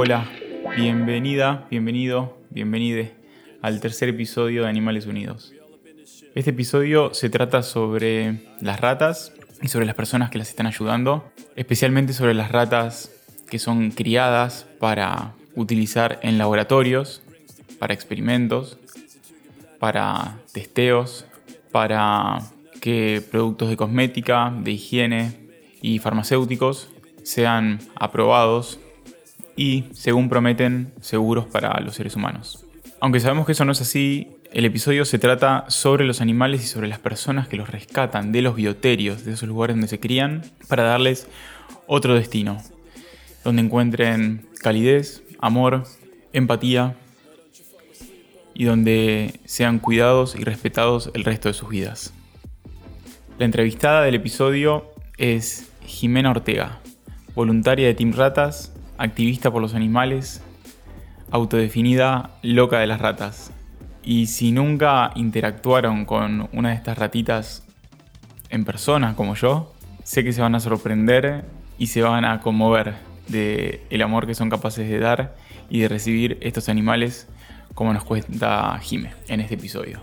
Hola, bienvenida, bienvenido, bienvenide al tercer episodio de Animales Unidos. Este episodio se trata sobre las ratas y sobre las personas que las están ayudando, especialmente sobre las ratas que son criadas para utilizar en laboratorios, para experimentos, para testeos, para que productos de cosmética, de higiene y farmacéuticos sean aprobados y, según prometen, seguros para los seres humanos. Aunque sabemos que eso no es así, el episodio se trata sobre los animales y sobre las personas que los rescatan de los bioterios, de esos lugares donde se crían, para darles otro destino, donde encuentren calidez, amor, empatía y donde sean cuidados y respetados el resto de sus vidas. La entrevistada del episodio es Jimena Ortega, voluntaria de Team Ratas, activista por los animales, autodefinida loca de las ratas. Y si nunca interactuaron con una de estas ratitas en persona como yo, sé que se van a sorprender y se van a conmover de el amor que son capaces de dar y de recibir estos animales como nos cuenta Jime en este episodio.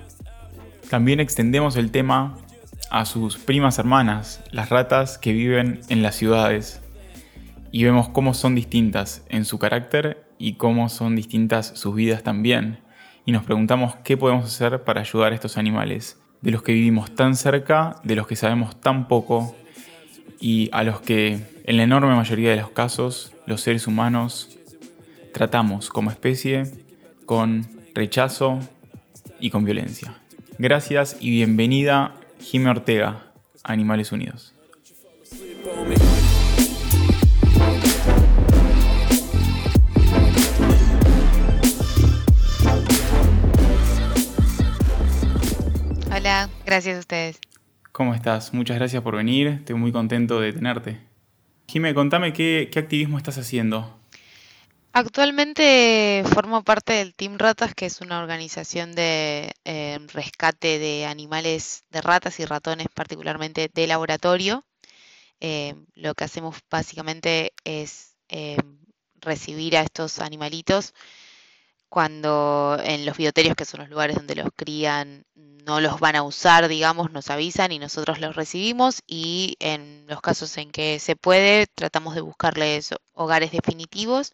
También extendemos el tema a sus primas hermanas, las ratas que viven en las ciudades, y vemos cómo son distintas en su carácter y cómo son distintas sus vidas también. Y nos preguntamos qué podemos hacer para ayudar a estos animales, de los que vivimos tan cerca, de los que sabemos tan poco y a los que en la enorme mayoría de los casos los seres humanos tratamos como especie con rechazo y con violencia. Gracias y bienvenida Jimmy Ortega, Animales Unidos. Hola, gracias a ustedes. ¿Cómo estás? Muchas gracias por venir, estoy muy contento de tenerte. Jimé, contame qué, qué activismo estás haciendo. Actualmente formo parte del Team Ratas, que es una organización de eh, rescate de animales, de ratas y ratones, particularmente de laboratorio. Eh, lo que hacemos básicamente es eh, recibir a estos animalitos cuando en los bioterios, que son los lugares donde los crían, no los van a usar, digamos, nos avisan y nosotros los recibimos y en los casos en que se puede, tratamos de buscarles hogares definitivos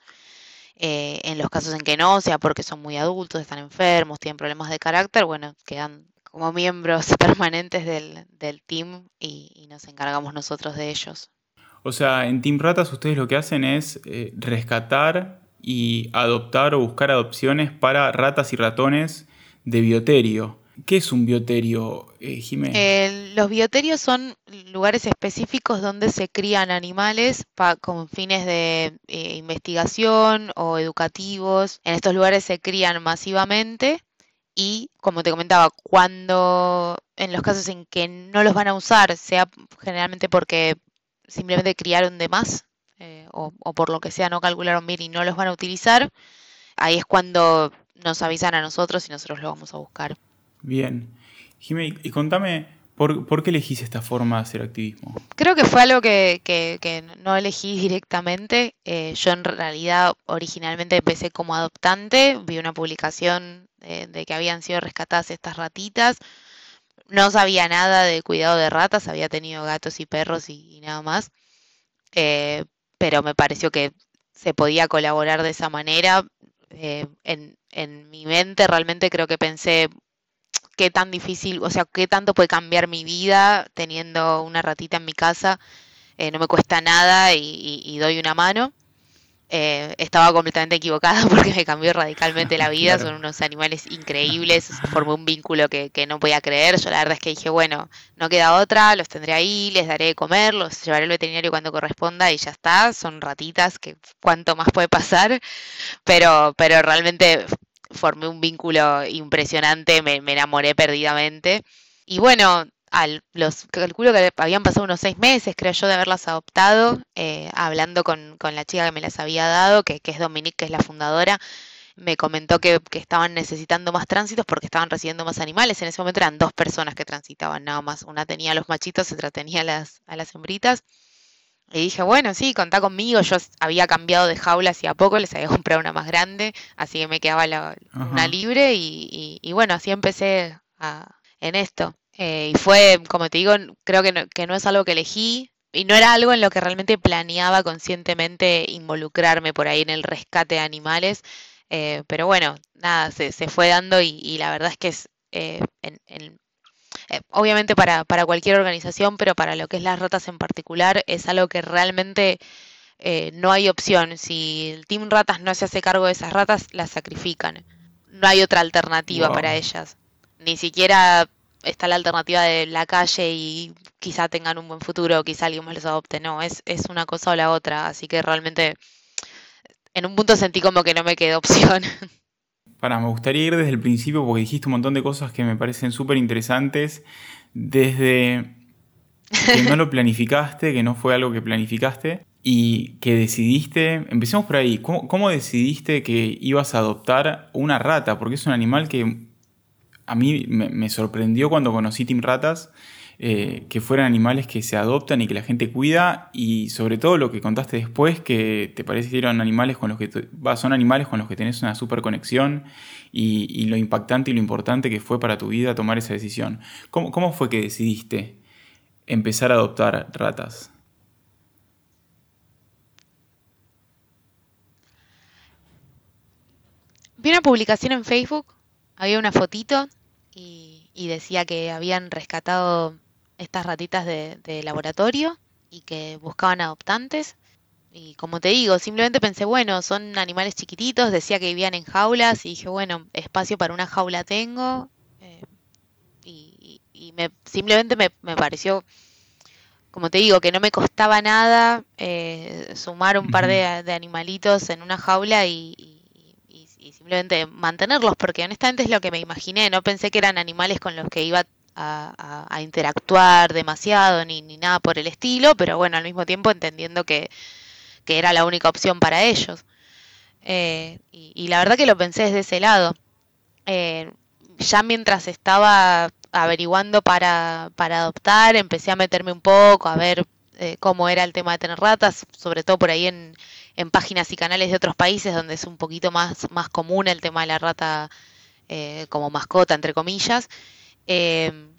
eh, en los casos en que no, sea porque son muy adultos, están enfermos, tienen problemas de carácter, bueno, quedan como miembros permanentes del, team y, nos encargamos nosotros de ellos. O sea, en Team Ratas ustedes lo que hacen es eh, rescatar y adoptar o buscar adopciones para ratas y ratones de bioterio. ¿Qué es un bioterio, eh, eh, los bioterios son lugares específicos donde se crían animales con fines de eh, investigación o educativos. En estos lugares se crían masivamente y, como te comentaba, cuando en los casos en que no los van a usar, sea generalmente porque simplemente criaron de más eh, o, o por lo que sea no calcularon bien y no los van a utilizar, ahí es cuando nos avisan a nosotros y nosotros lo vamos a buscar. Bien. Jimmy, y contame, ¿por, qué elegís esta forma de hacer activismo? Creo que fue algo que, no elegí directamente. Eh, yo en realidad originalmente empecé como adoptante, vi una publicación de, que habían sido rescatadas estas ratitas. No sabía nada de cuidado de ratas, había tenido gatos y perros y, nada más. Eh, pero me pareció que se podía colaborar de esa manera. Eh, en, en mi mente realmente creo que pensé, qué tan difícil, o sea, qué tanto puede cambiar mi vida teniendo una ratita en mi casa. Eh, no me cuesta nada y, doy una mano. Eh, estaba completamente equivocada porque me cambió radicalmente la vida. Son unos animales increíbles. Formé un vínculo que, no podía creer. Yo la verdad es que dije, bueno, no queda otra, los tendré ahí, les daré de comer, los llevaré al veterinario cuando corresponda y ya está. Son ratitas que cuánto más puede pasar. Pero, pero realmente formé un vínculo impresionante, me, enamoré perdidamente. Y bueno, al, los calculo que habían pasado unos seis meses, creo yo, de haberlas adoptado, eh, hablando con, la chica que me las había dado, que, es Dominique, que es la fundadora, me comentó que, estaban necesitando más tránsitos porque estaban recibiendo más animales. En ese momento eran dos personas que transitaban nada más. Una tenía a los machitos, otra tenía a las, a las hembritas. Y dije, bueno, sí, contá conmigo. Yo había cambiado de jaula hacía poco, les había comprado una más grande, así que me quedaba la, una libre y, y, bueno, así empecé en esto. Eh, y fue, como te digo, creo que no, que no es algo que elegí y no era algo en lo que realmente planeaba conscientemente involucrarme por ahí en el rescate de animales. Eh, pero bueno, nada, se, se fue dando y, la verdad es que es eh, en, eh, obviamente para, para, cualquier organización, pero para lo que es las ratas en particular, es algo que realmente eh, no hay opción. Si el Team Ratas no se hace cargo de esas ratas, las sacrifican. No hay otra alternativa para ellas. Ni siquiera está la alternativa de la calle y quizá tengan un buen futuro, quizá alguien más los adopte. No, es, es una cosa o la otra. Así que realmente en un punto sentí como que no me quedó opción. Para, me gustaría ir desde el principio porque dijiste un montón de cosas que me parecen súper interesantes. Desde que no lo planificaste, que no fue algo que planificaste y que decidiste, empecemos por ahí, ¿cómo, decidiste que ibas a adoptar una rata? Porque es un animal que a mí me, sorprendió cuando conocí Team Ratas eh, que fueran animales que se adoptan y que la gente cuida y sobre todo lo que contaste después que te parecieron animales con los que son animales con los que tenés una super conexión y, lo impactante y lo importante que fue para tu vida tomar esa decisión. ¿Cómo, cómo fue que decidiste empezar a adoptar ratas? Vi una publicación en Facebook, había una fotito y, y, decía que habían rescatado estas ratitas de, laboratorio y que buscaban adoptantes. Y como te digo, simplemente pensé, bueno, son animales chiquititos, decía que vivían en jaulas y dije, bueno, espacio para una jaula tengo. Eh, y, me, simplemente me, pareció, como te digo, que no me costaba nada eh, sumar un par de, animalitos en una jaula y, y simplemente mantenerlos, porque honestamente es lo que me imaginé, no pensé que eran animales con los que iba a, interactuar demasiado ni, ni, nada por el estilo, pero bueno, al mismo tiempo entendiendo que, era la única opción para ellos. Eh, y, la verdad que lo pensé desde ese lado. Eh, ya mientras estaba averiguando para, para, adoptar, empecé a meterme un poco, a ver eh, cómo era el tema de tener ratas, sobre todo por ahí en, en, páginas y canales de otros países donde es un poquito más, más común el tema de la rata como mascota, entre comillas. Em,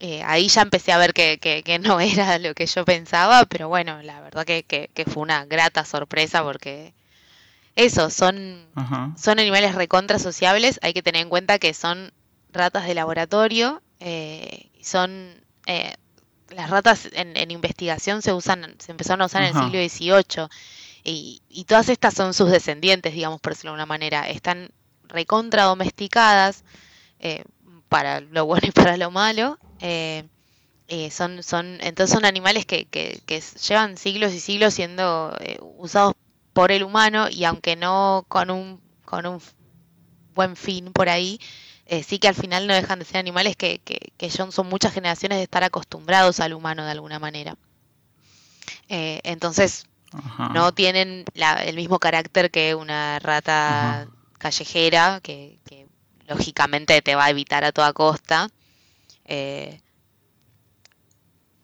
eh, ahí ya empecé a ver que, que, no era lo que yo pensaba, pero bueno, la verdad que, que fue una grata sorpresa porque eso, son, son animales recontra sociables, hay que tener en cuenta que son ratas de laboratorio, eh, son... Eh, las ratas en, investigación se usan, se empezaron a usar en el siglo XVIII y, y, todas estas son sus descendientes, digamos, por decirlo de alguna manera. Están recontra domesticadas, eh, para lo bueno y para lo malo. Eh, eh, son, son, entonces son animales que, que, llevan siglos y siglos siendo eh, usados por el humano y aunque no con un, con un buen fin por ahí, sí que al final no dejan de ser animales que, que, son, son muchas generaciones de estar acostumbrados al humano de alguna manera. entonces no tienen el mismo carácter que una rata callejera que, lógicamente te va a evitar a toda costa. Eh,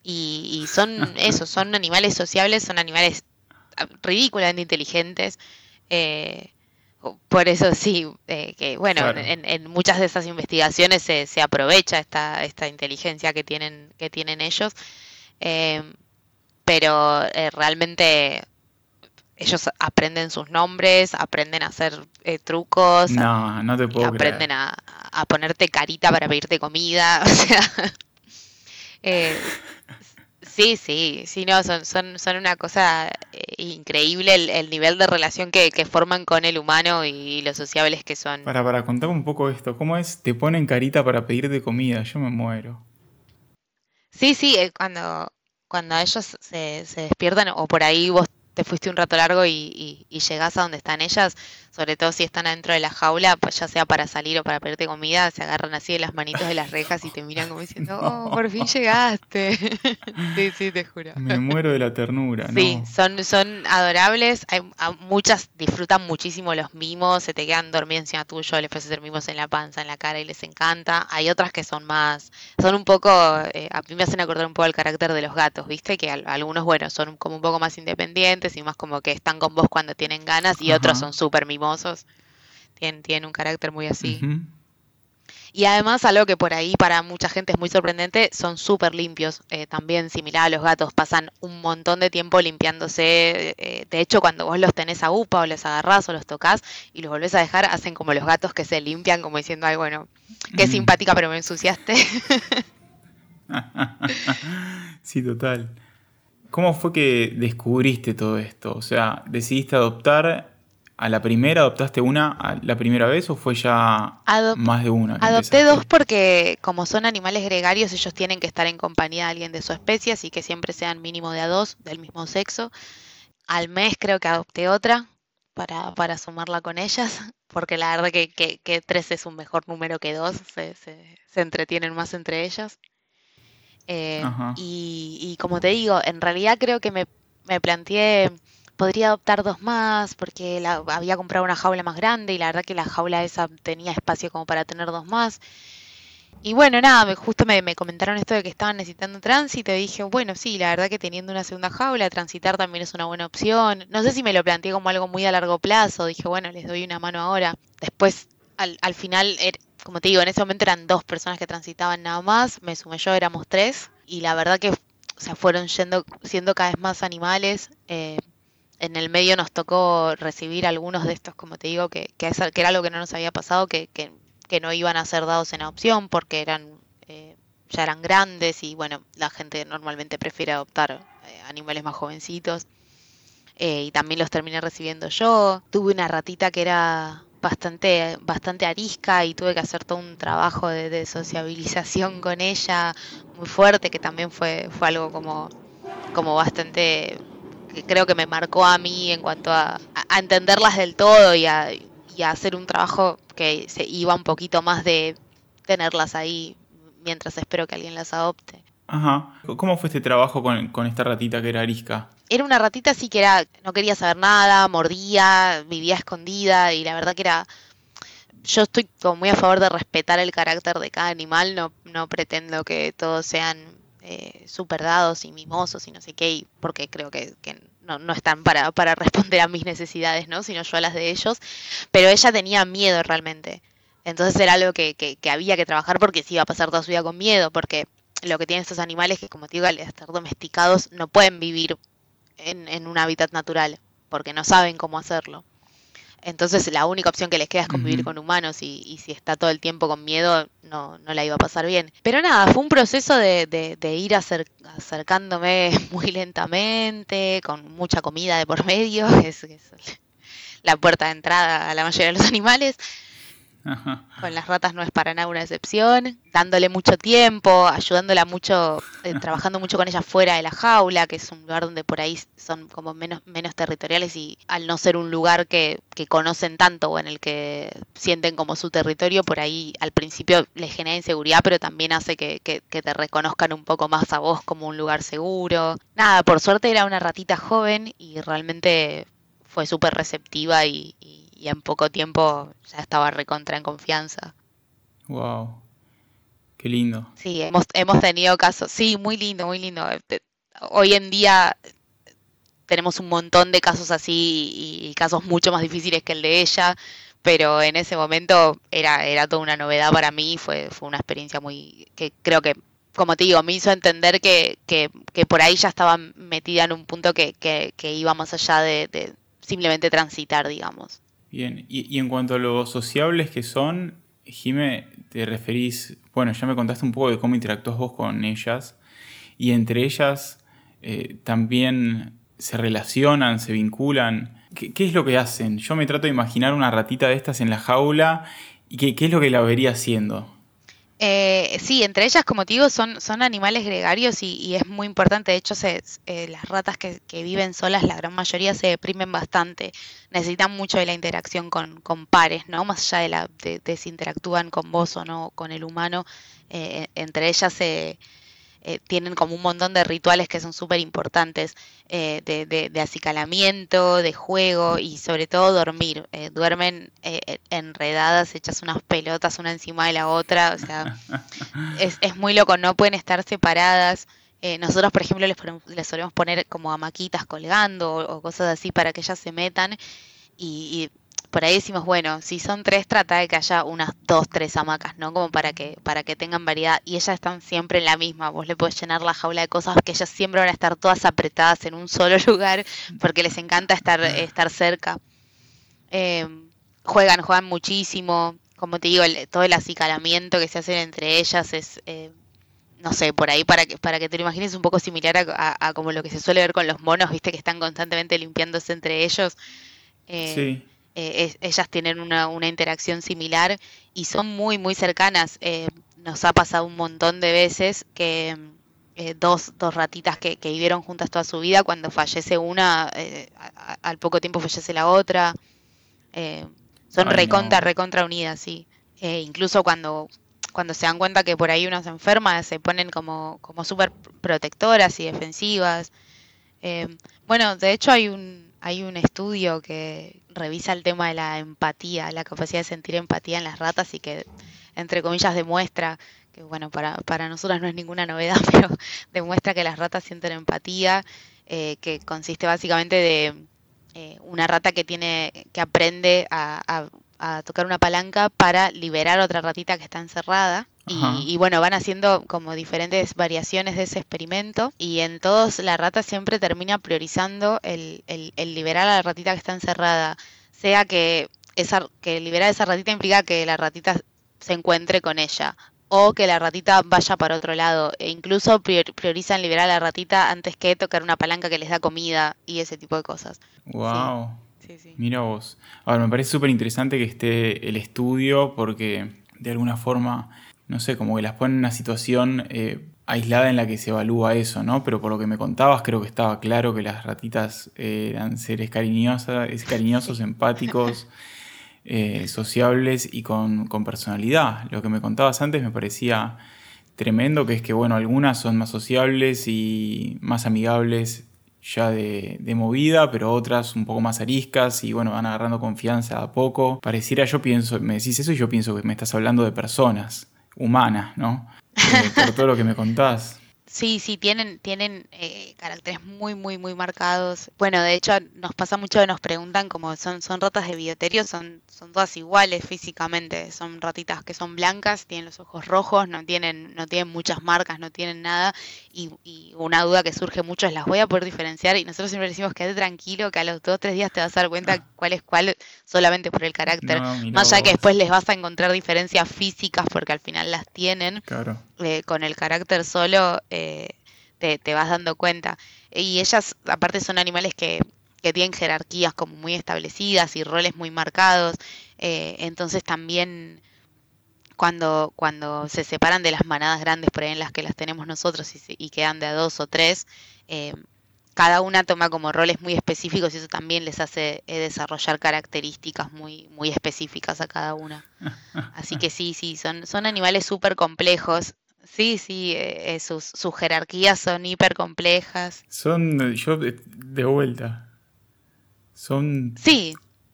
y, son eso, son animales sociables, son animales ridículamente inteligentes. Eh, por eso sí, eh, que bueno, en, muchas de esas investigaciones se, se, aprovecha esta, esta inteligencia que tienen, que tienen ellos. Pero realmente ellos aprenden sus nombres, aprenden a hacer eh, trucos, no, no te puedo aprenden a, ponerte carita para pedirte comida, o sea, eh, sí, sí, sí, no, son, son, son una cosa eh, increíble el, nivel de relación que, forman con el humano y lo sociables que son. Para, para, contame un poco esto, ¿cómo es? Te ponen carita para pedirte comida, yo me muero. Sí, sí, cuando, cuando ellos se, se despiertan o por ahí vos te fuiste un rato largo y, y, llegás a donde están ellas, sobre todo si están adentro de la jaula, pues ya sea para salir o para pedirte comida, se agarran así de las manitos de las rejas y te miran como diciendo, oh, por fin llegaste. sí, sí, te juro. Me muero de la ternura. Sí, son, son adorables, Hay, muchas disfrutan muchísimo los mimos, se te quedan dormidos encima tuyo, les puedes hacer mimos en la panza, en la cara y les encanta. Hay otras que son más, son un poco, eh, a mí me hacen acordar un poco el carácter de los gatos, ¿viste? Que algunos, bueno, son como un poco más independientes y más como que están con vos cuando tienen ganas y otros son súper mimosos. Tienen, tienen, un carácter muy así. Y además, algo que por ahí para mucha gente es muy sorprendente, son súper limpios. Eh, también similar a los gatos, pasan un montón de tiempo limpiándose. Eh, de hecho, cuando vos los tenés a upa o les agarrás o los tocas y los volvés a dejar, hacen como los gatos que se limpian, como diciendo, ay, bueno, qué simpática, pero me ensuciaste. sí, total. ¿Cómo fue que descubriste todo esto? O sea, ¿decidiste adoptar a la primera? ¿Adoptaste una la primera vez o fue ya más de una? Adopté dos porque como son animales gregarios, ellos tienen que estar en compañía de alguien de su especie, así que siempre sean mínimo de a dos del mismo sexo. Al mes creo que adopté otra para, para sumarla con ellas, porque la verdad que, que, tres es un mejor número que dos, se, se entretienen más entre ellas. Eh, y, como te digo, en realidad creo que me, planteé, podría adoptar dos más porque la, había comprado una jaula más grande y la verdad que la jaula esa tenía espacio como para tener dos más. Y bueno, nada, me, justo me, comentaron esto de que estaban necesitando tránsito y dije, bueno, sí, la verdad que teniendo una segunda jaula, transitar también es una buena opción. No sé si me lo planteé como algo muy a largo plazo, dije, bueno, les doy una mano ahora. Después, al, al final, er, como te digo, en ese momento eran dos personas que transitaban nada más, me sumé yo, éramos tres, y la verdad que o fueron yendo, siendo cada vez más animales. Eh, en el medio nos tocó recibir algunos de estos, como te digo, que, era algo que no nos había pasado, que, no iban a ser dados en adopción porque eran eh, ya eran grandes y bueno, la gente normalmente prefiere adoptar eh, animales más jovencitos. y también los terminé recibiendo yo. Tuve una ratita que era bastante, bastante arisca y tuve que hacer todo un trabajo de, sociabilización con ella muy fuerte, que también fue, fue algo como, como bastante, que creo que me marcó a mí en cuanto a, entenderlas del todo y a, y a hacer un trabajo que se iba un poquito más de tenerlas ahí mientras espero que alguien las adopte. Ajá. ¿Cómo fue este trabajo con, con esta ratita que era arisca? Era una ratita así que era, no quería saber nada, mordía, vivía escondida y la verdad que era... Yo estoy como muy a favor de respetar el carácter de cada animal, no, no pretendo que todos sean eh, super dados y mimosos y no sé qué, porque creo que, no, no, están para, para responder a mis necesidades, ¿no? Sino yo a las de ellos. Pero ella tenía miedo realmente. Entonces era algo que, que, había que trabajar porque sí iba a pasar toda su vida con miedo, porque lo que tienen estos animales que, como te digo, al estar domesticados, no pueden vivir en, un hábitat natural, porque no saben cómo hacerlo. Entonces la única opción que les queda es convivir con humanos y, si está todo el tiempo con miedo no, no la iba a pasar bien. Pero nada, fue un proceso de, de, ir acercándome muy lentamente, con mucha comida de por medio, es, es la puerta de entrada a la mayoría de los animales. Con las ratas no es para nada una excepción, dándole mucho tiempo, ayudándola mucho, eh, trabajando mucho con ella fuera de la jaula, que es un lugar donde por ahí son como menos, menos territoriales y al no ser un lugar que, que conocen tanto o en el que sienten como su territorio, por ahí al principio les genera inseguridad, pero también hace que, que, te reconozcan un poco más a vos como un lugar seguro. Nada, por suerte era una ratita joven y realmente fue súper receptiva y y en poco tiempo ya estaba recontra en confianza. Wow. Qué lindo. Sí, hemos, hemos tenido casos, sí, muy lindo, muy lindo. Hoy en día tenemos un montón de casos así y casos mucho más difíciles que el de ella, pero en ese momento era, era toda una novedad para mí, fue, fue una experiencia muy, que creo que, como te digo, me hizo entender que, que, que por ahí ya estaba metida en un punto que, que, que iba más allá de, de simplemente transitar, digamos. Bien, y, en cuanto a lo sociables que son, Jime, te referís, bueno, ya me contaste un poco de cómo interactúas vos con ellas, y entre ellas eh, también se relacionan, se vinculan. ¿Qué, es lo que hacen? Yo me trato de imaginar una ratita de estas en la jaula, y qué, qué es lo que la vería haciendo. Eh, sí, entre ellas, como te digo, son, son animales gregarios y, es muy importante. De hecho, se, eh, las ratas que, viven solas, la gran mayoría se deprimen bastante. Necesitan mucho de la interacción con, con pares, ¿no? Más allá de, la, de, si interactúan con vos o no, con el humano. Eh, entre ellas se eh, tienen como un montón de rituales que son súper importantes, eh, de, acicalamiento, de juego y sobre todo dormir. Eh, duermen enredadas, hechas unas pelotas una encima de la otra, o sea, es, muy loco, no pueden estar separadas. nosotros, por ejemplo, les, les, solemos poner como amaquitas colgando o, cosas así para que ellas se metan y por ahí decimos, bueno, si son tres, trata de que haya unas dos, tres hamacas, ¿no? Como para que, para que tengan variedad. Y ellas están siempre en la misma. Vos le podés llenar la jaula de cosas que ellas siempre van a estar todas apretadas en un solo lugar porque les encanta estar, estar cerca. Em, juegan, juegan muchísimo. Como te digo, todo el acicalamiento que se hace entre ellas es, eh, no sé, por ahí para que, para que te lo imagines un poco similar a, como lo que se suele ver con los monos, viste, que están constantemente limpiándose entre ellos. Eh, sí. Eh, ellas tienen una, una, interacción similar y son muy, muy cercanas. Eh, nos ha pasado un montón de veces que eh, dos, dos ratitas que, que, vivieron juntas toda su vida, cuando fallece una, al poco tiempo fallece la otra. son recontra, recontra unidas, sí. incluso cuando, cuando se dan cuenta que por ahí una se enferma, se ponen como, como súper protectoras y defensivas. bueno, de hecho hay un, hay un estudio que revisa el tema de la empatía, la capacidad de sentir empatía en las ratas y que, entre comillas, demuestra que, bueno, para, para nosotras no es ninguna novedad, pero demuestra que las ratas sienten empatía, eh, que consiste básicamente de eh, una rata que tiene, que aprende a, a tocar una palanca para liberar a otra ratita que está encerrada y, bueno, van haciendo como diferentes variaciones de ese experimento y en todos la rata siempre termina priorizando el, el, liberar a la ratita que está encerrada, sea que, esa, que liberar a esa ratita implica que la ratita se encuentre con ella o que la ratita vaya para otro lado e incluso priorizan liberar a la ratita antes que tocar una palanca que les da comida y ese tipo de cosas. Wow. Mira vos. Ahora, me parece súper interesante que esté el estudio porque de alguna forma no sé, como que las ponen en una situación eh, aislada en la que se evalúa eso, ¿no? Pero por lo que me contabas, creo que estaba claro que las ratitas eh, eran seres cariñosas, cariñosos, empáticos, eh, sociables y con, personalidad. Lo que me contabas antes me parecía tremendo, que es que, bueno, algunas son más sociables y más amigables ya de, de, movida, pero otras un poco más ariscas y bueno, van agarrando confianza a poco. Pareciera, yo pienso, me decís eso y yo pienso que me estás hablando de personas humana, ¿no? Eh, por todo lo que me contás. Sí, sí, tienen, tienen eh, caracteres muy, muy, muy marcados. Bueno, de hecho, nos pasa mucho que nos preguntan como son, son ratas de bioterio, son, son todas iguales físicamente. Son ratitas que son blancas, tienen los ojos rojos, no tienen, no tienen muchas marcas, no tienen nada. Y, una duda que surge mucho es las voy a poder diferenciar. Y nosotros siempre decimos quédate tranquilo, que a los dos o tres días te vas a dar cuenta ah. cuál es cuál, solamente por el carácter. Más allá que después les vas a encontrar diferencias físicas, porque al final las tienen. Claro. Eh, con el carácter solo. Eh, te, vas dando cuenta. Y ellas, aparte, son animales que, tienen jerarquías como muy establecidas y roles muy marcados. Eh, entonces también cuando, cuando se separan de las manadas grandes por ahí en las que las tenemos nosotros y, quedan de a dos o tres, eh, cada una toma como roles muy específicos y eso también les hace desarrollar características muy, muy específicas a cada una. Así que sí, sí, son, son animales súper complejos Sí, sí, eh, eh, sus, sus, jerarquías son hiper complejas. Son, yo de, vuelta, son sí.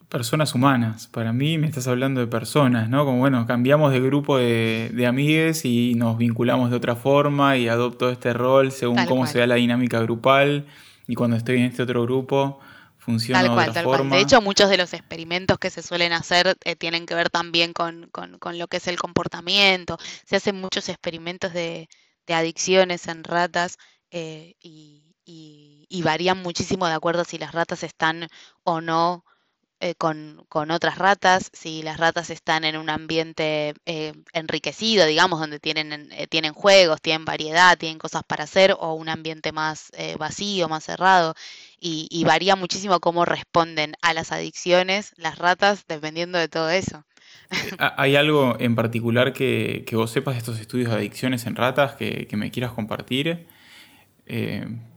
personas humanas. Para mí me estás hablando de personas, ¿no? Como bueno, cambiamos de grupo de, de amigues y nos vinculamos de otra forma y adopto este rol según cómo se da la dinámica grupal. Y cuando estoy en este otro grupo, funciona tal cual, tal Cual. De hecho, muchos de los experimentos que se suelen hacer eh, tienen que ver también con, lo que es el comportamiento. Se hacen muchos experimentos de, adicciones en ratas eh, y, varían muchísimo de acuerdo si las ratas están o no eh, con, otras ratas, si las ratas están en un ambiente eh, enriquecido, digamos, donde tienen, eh, tienen juegos, tienen variedad, tienen cosas para hacer, o un ambiente más vacío, más cerrado, y, varía muchísimo cómo responden a las adicciones las ratas dependiendo de todo eso. ¿Hay algo en particular que, vos sepas de estos estudios de adicciones en ratas que, me quieras compartir?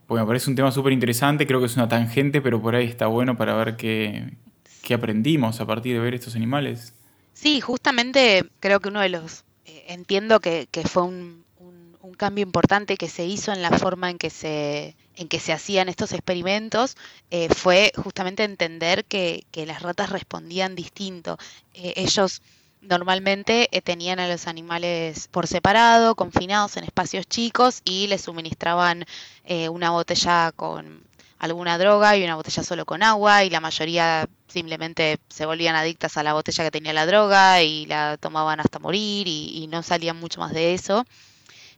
porque me parece un tema súper interesante, creo que es una tangente, pero por ahí está bueno para ver qué, ¿Qué aprendimos a partir de ver estos animales? Sí, justamente creo que uno de los, eh, entiendo que, fue un, cambio importante que se hizo en la forma en que se, en que se hacían estos experimentos, eh, fue justamente entender que, las ratas respondían distinto. Eh, ellos normalmente tenían a los animales por separado, confinados en espacios chicos y les suministraban una botella con alguna droga y una botella solo con agua y la mayoría simplemente se volvían adictas a la botella que tenía la droga y la tomaban hasta morir y, no salían mucho más de eso.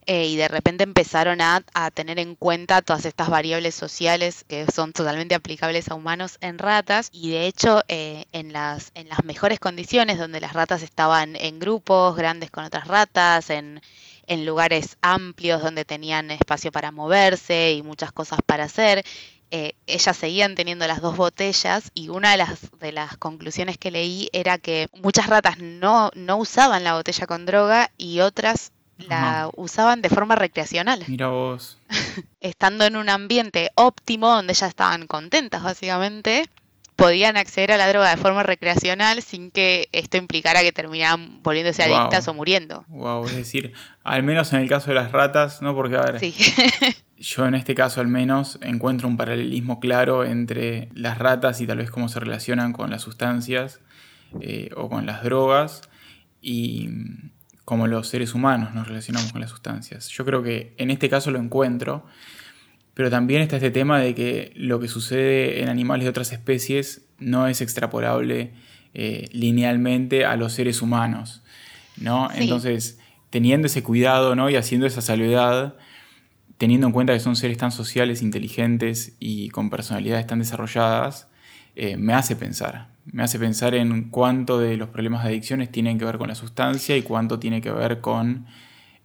Eh, y de repente empezaron a, tener en cuenta todas estas variables sociales que son totalmente aplicables a humanos en ratas. Y de hecho eh, en, las, en las mejores condiciones donde las ratas estaban en grupos grandes con otras ratas, en, en lugares amplios donde tenían espacio para moverse y muchas cosas para hacer eh, ellas seguían teniendo las dos botellas. Y una de las, de las conclusiones que leí era que muchas ratas no, no usaban la botella con droga y otras la usaban de forma recreacional. Mira vos. Estando en un ambiente óptimo donde ellas estaban contentas básicamente, podían acceder a la droga de forma recreacional sin que esto implicara que terminaran volviéndose adictas o muriendo. Wow, es decir, al menos en el caso de las ratas, ¿no? Porque a ver, sí. yo en este caso al menos encuentro un paralelismo claro entre las ratas y tal vez cómo se relacionan con las sustancias eh, o con las drogas y cómo los seres humanos nos relacionamos con las sustancias. Yo creo que en este caso lo encuentro, pero también está este tema de que lo que sucede en animales de otras especies no es extrapolable eh, linealmente a los seres humanos. ¿no? Entonces, teniendo ese cuidado ¿no? y haciendo esa salvedad, teniendo en cuenta que son seres tan sociales, inteligentes y con personalidades tan desarrolladas, eh, me hace pensar. Me hace pensar en cuánto de los problemas de adicciones tienen que ver con la sustancia y cuánto tiene que ver con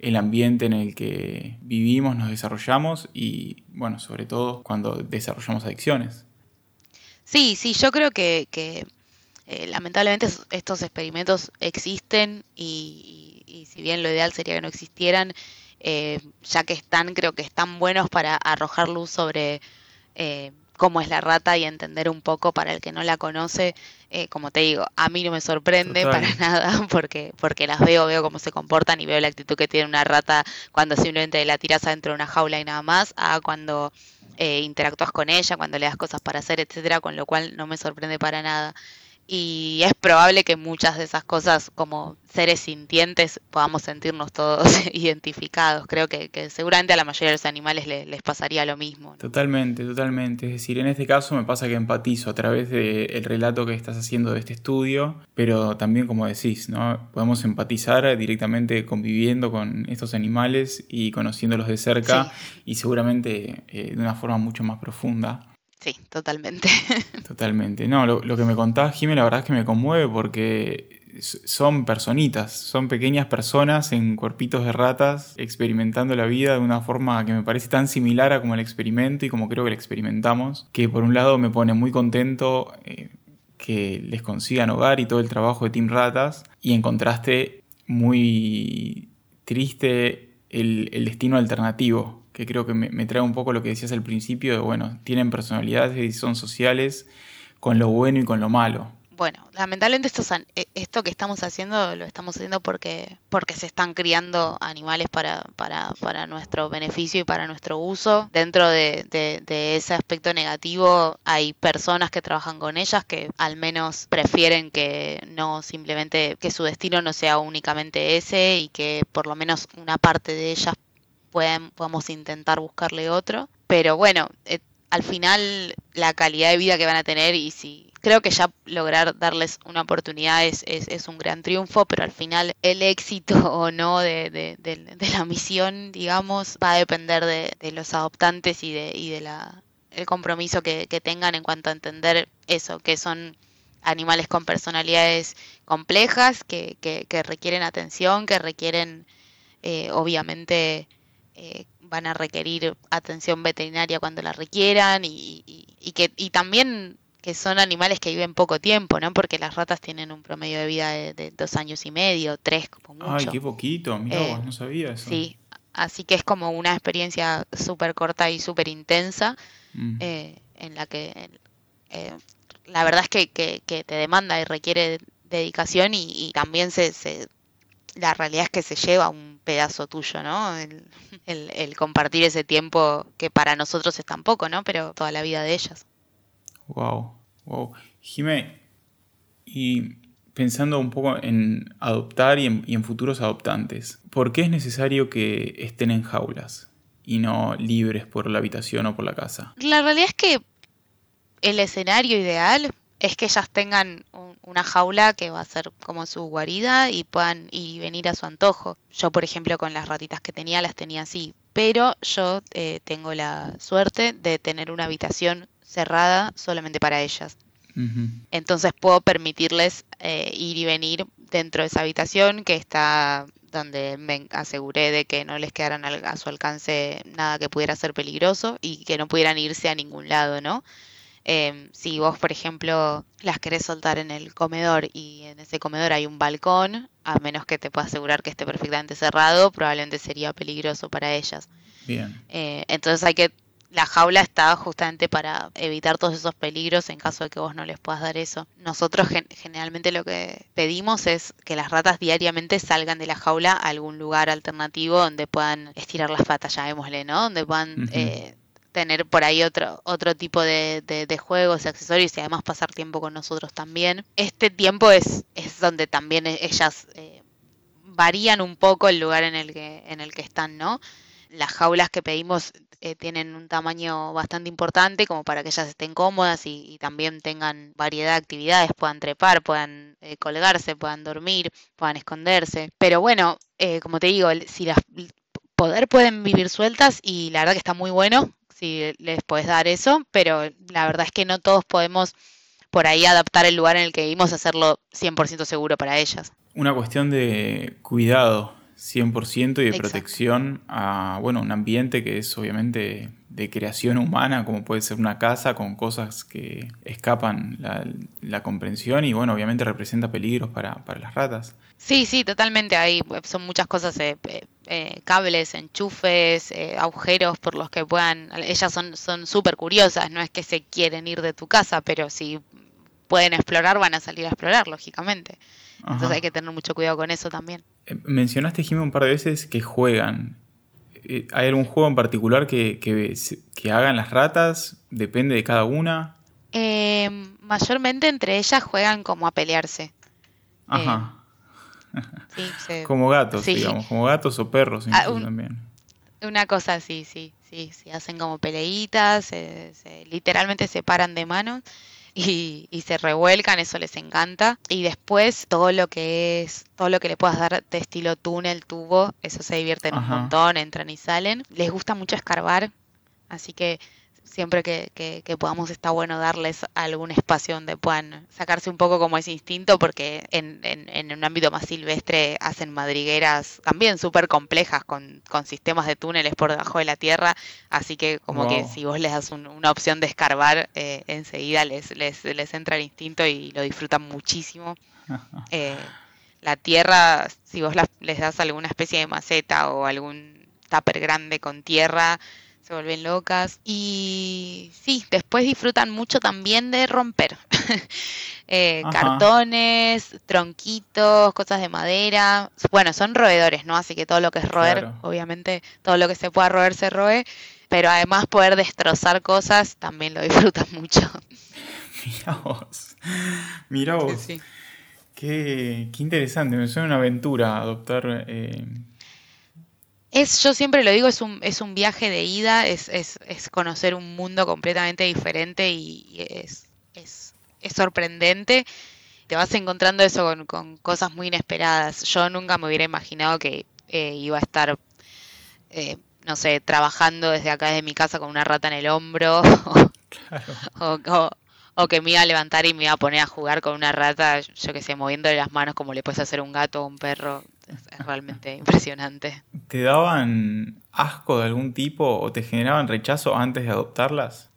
el ambiente en el que vivimos, nos desarrollamos y, bueno, sobre todo cuando desarrollamos adicciones. Sí, sí, yo creo que, eh, lamentablemente estos experimentos existen y, si bien lo ideal sería que no existieran, eh, ya que están, creo que están buenos para arrojar luz sobre eh, cómo es la rata y entender un poco para el que no la conoce. Eh, como te digo, a mí no me sorprende para nada porque, porque las veo, veo cómo se comportan y veo la actitud que tiene una rata cuando simplemente la tiras adentro de una jaula y nada más, a cuando interactúas con ella, cuando le das cosas para hacer, etcétera, con lo cual no me sorprende para nada y es probable que muchas de esas cosas como seres sintientes podamos sentirnos todos identificados. Creo que, seguramente a la mayoría de los animales les, pasaría lo mismo. Totalmente, totalmente. Es decir, en este caso me pasa que empatizo a través del relato que estás haciendo de este estudio, pero también como decís, ¿no? podemos empatizar directamente conviviendo con estos animales y conociéndolos de cerca y seguramente eh, de una forma mucho más profunda. Sí, totalmente. Totalmente. No, lo, que me contás, Jimé, la verdad es que me conmueve porque son personitas, son pequeñas personas en cuerpitos de ratas experimentando la vida de una forma que me parece tan similar a como el experimento y como creo que lo experimentamos, que por un lado me pone muy contento eh, que les consigan hogar y todo el trabajo de Team Ratas y en contraste muy triste el destino alternativo que creo que me, trae un poco lo que decías al principio, de, bueno, tienen personalidades y son sociales con lo bueno y con lo malo. Bueno, lamentablemente esto, eh, esto que estamos haciendo lo estamos haciendo porque, porque se están criando animales para, para, para nuestro beneficio y para nuestro uso. Dentro de, de, ese aspecto negativo hay personas que trabajan con ellas que al menos prefieren que no simplemente que su destino no sea únicamente ese y que por lo menos una parte de ellas podemos intentar buscarle otro. Pero bueno, eh, al final la calidad de vida que van a tener y si creo que ya lograr darles una oportunidad es, es, un gran triunfo, pero al final el éxito o no de, la misión, digamos, va a depender de, los adoptantes y de, y de la, el compromiso que, que tengan en cuanto a entender eso, que son animales con personalidades complejas que, que, requieren atención, que requieren, eh, obviamente, eh, van a requerir atención veterinaria cuando la requieran y, y, que y también que son animales que viven poco tiempo, ¿no? Porque las ratas tienen un promedio de vida de, dos años y medio, tres como mucho. Ay, qué poquito, mira, eh, no sabía eso. Sí, así que es como una experiencia súper corta y súper intensa mm. en la que la verdad es que, te demanda y requiere dedicación y, también se, se, la realidad es que se lleva un pedazo tuyo, ¿no? El, compartir ese tiempo que para nosotros es tan poco, ¿no? Pero toda la vida de ellas. Wow, wow. Jimé, y pensando un poco en adoptar y en, y en futuros adoptantes, ¿por qué es necesario que estén en jaulas y no libres por la habitación o por la casa? La realidad es que el escenario ideal es que ellas tengan una jaula que va a ser como su guarida y puedan ir y venir a su antojo. Yo, por ejemplo, con las ratitas que tenía, las tenía así. Pero yo eh, tengo la suerte de tener una habitación cerrada solamente para ellas. Entonces puedo permitirles eh, ir y venir dentro de esa habitación que está donde me aseguré de que no les quedaran a su alcance nada que pudiera ser peligroso y que no pudieran irse a ningún lado, ¿no? Em, si vos, por ejemplo, las querés soltar en el comedor y en ese comedor hay un balcón, a menos que te pueda asegurar que esté perfectamente cerrado, probablemente sería peligroso para ellas. Bien. Eh, entonces hay que la jaula está justamente para evitar todos esos peligros en caso de que vos no les puedas dar eso. Nosotros generalmente lo que pedimos es que las ratas diariamente salgan de la jaula a algún lugar alternativo donde puedan estirar las patas, llamémosle, ¿no? Donde puedan tener por ahí otro, otro tipo de, de, juegos y accesorios y además pasar tiempo con nosotros también. Este tiempo es, es donde también e, ellas eh, varían un poco el lugar en el que, en el que están, ¿no? Las jaulas que pedimos eh, tienen un tamaño bastante importante como para que ellas estén cómodas y, también tengan variedad de actividades, puedan trepar, puedan eh, colgarse, puedan dormir, puedan esconderse. Pero bueno, como te digo, si las poder pueden vivir sueltas y la verdad que está muy bueno si les puedes dar eso, pero la verdad es que no todos podemos por ahí adaptar el lugar en el que vivimos a hacerlo 100% seguro para ellas. Una cuestión de cuidado 100% y de protección a bueno, un ambiente que es obviamente de creación humana, como puede ser una casa con cosas que escapan la, comprensión y bueno, obviamente representa peligros para, para las ratas. Sí, sí, totalmente. Hay, son muchas cosas, eh, eh, eh, cables, enchufes, agujeros por los que puedan. Ellas son súper curiosas, no es que se quieren ir de tu casa, pero si pueden explorar, van a salir a explorar, lógicamente. Entonces hay que tener mucho cuidado con eso también. Mencionaste, Jimmy, un par de veces que juegan. ¿Hay algún juego en particular que, que, hagan las ratas? ¿Depende de cada una? mayormente entre ellas juegan como a pelearse. Ajá. Como gatos, digamos, como gatos o perros ah, también. Una cosa así, sí, sí, sí, hacen como peleitas, literalmente se paran de manos y, se revuelcan, eso les encanta. Y después todo lo que es, todo lo que le puedas dar de estilo túnel, tubo, eso se divierten un montón, entran y salen. Les gusta mucho escarbar, así que siempre que, que, podamos está bueno darles algún espacio donde puedan sacarse un poco como ese instinto, porque en, en, un ámbito más silvestre hacen madrigueras también súper complejas con, con, sistemas de túneles por debajo de la tierra, así que como que si vos les das una opción de escarbar, eh, enseguida les, les, les, entra el instinto y lo disfrutan muchísimo. Eh, la tierra, si vos les das alguna especie de maceta o algún tupper grande con tierra, se vuelven locas. Y sí, después disfrutan mucho también de romper. Eh, cartones, tronquitos, cosas de madera. Bueno, son roedores, ¿no? Así que todo lo que es roer, obviamente, todo lo que se pueda roer se roe. Pero además poder destrozar cosas también lo disfrutan mucho. Mira vos. Mira vos. Qué, qué, interesante. Me suena una aventura adoptar eh, es, yo siempre lo digo, es un, es un viaje de ida, es, es, es conocer un mundo completamente diferente y es, es, es sorprendente. Te vas encontrando eso con, con, cosas muy inesperadas. Yo nunca me hubiera imaginado que eh, iba a estar, eh, no sé, trabajando desde acá de mi casa con una rata en el hombro o, o que me iba a levantar y me iba a poner a jugar con una rata, yo que sé, moviéndole las manos como le puedes hacer un gato o un perro. Es realmente impresionante. ¿Te daban asco de algún tipo o te generaban rechazo antes de adoptarlas?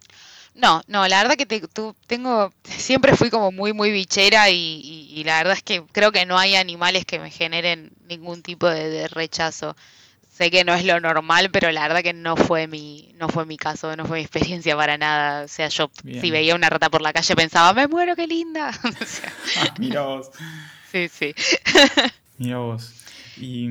No, no, la verdad que tú, tengo, siempre fui como muy, muy bichera y, la verdad es que creo que no hay animales que me generen ningún tipo de, rechazo. Sé que no es lo normal, pero la verdad que no fue mi, no fue mi caso, no fue mi experiencia para nada. O sea, yo si veía una rata por la calle pensaba, me muero, qué linda. Ah, mira vos. Sí, sí. Mira vos. ¿Y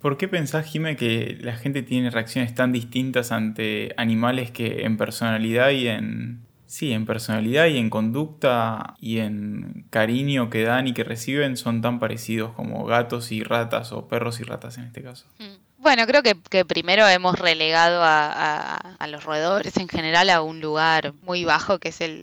por qué pensás, Jime, que la gente tiene reacciones tan distintas ante animales que en personalidad y en. Sí, en personalidad y en conducta y en cariño que dan y que reciben son tan parecidos como gatos y ratas o perros y ratas en este caso? Mm. Bueno, creo que, primero hemos relegado a, los roedores en general a un lugar muy bajo que es el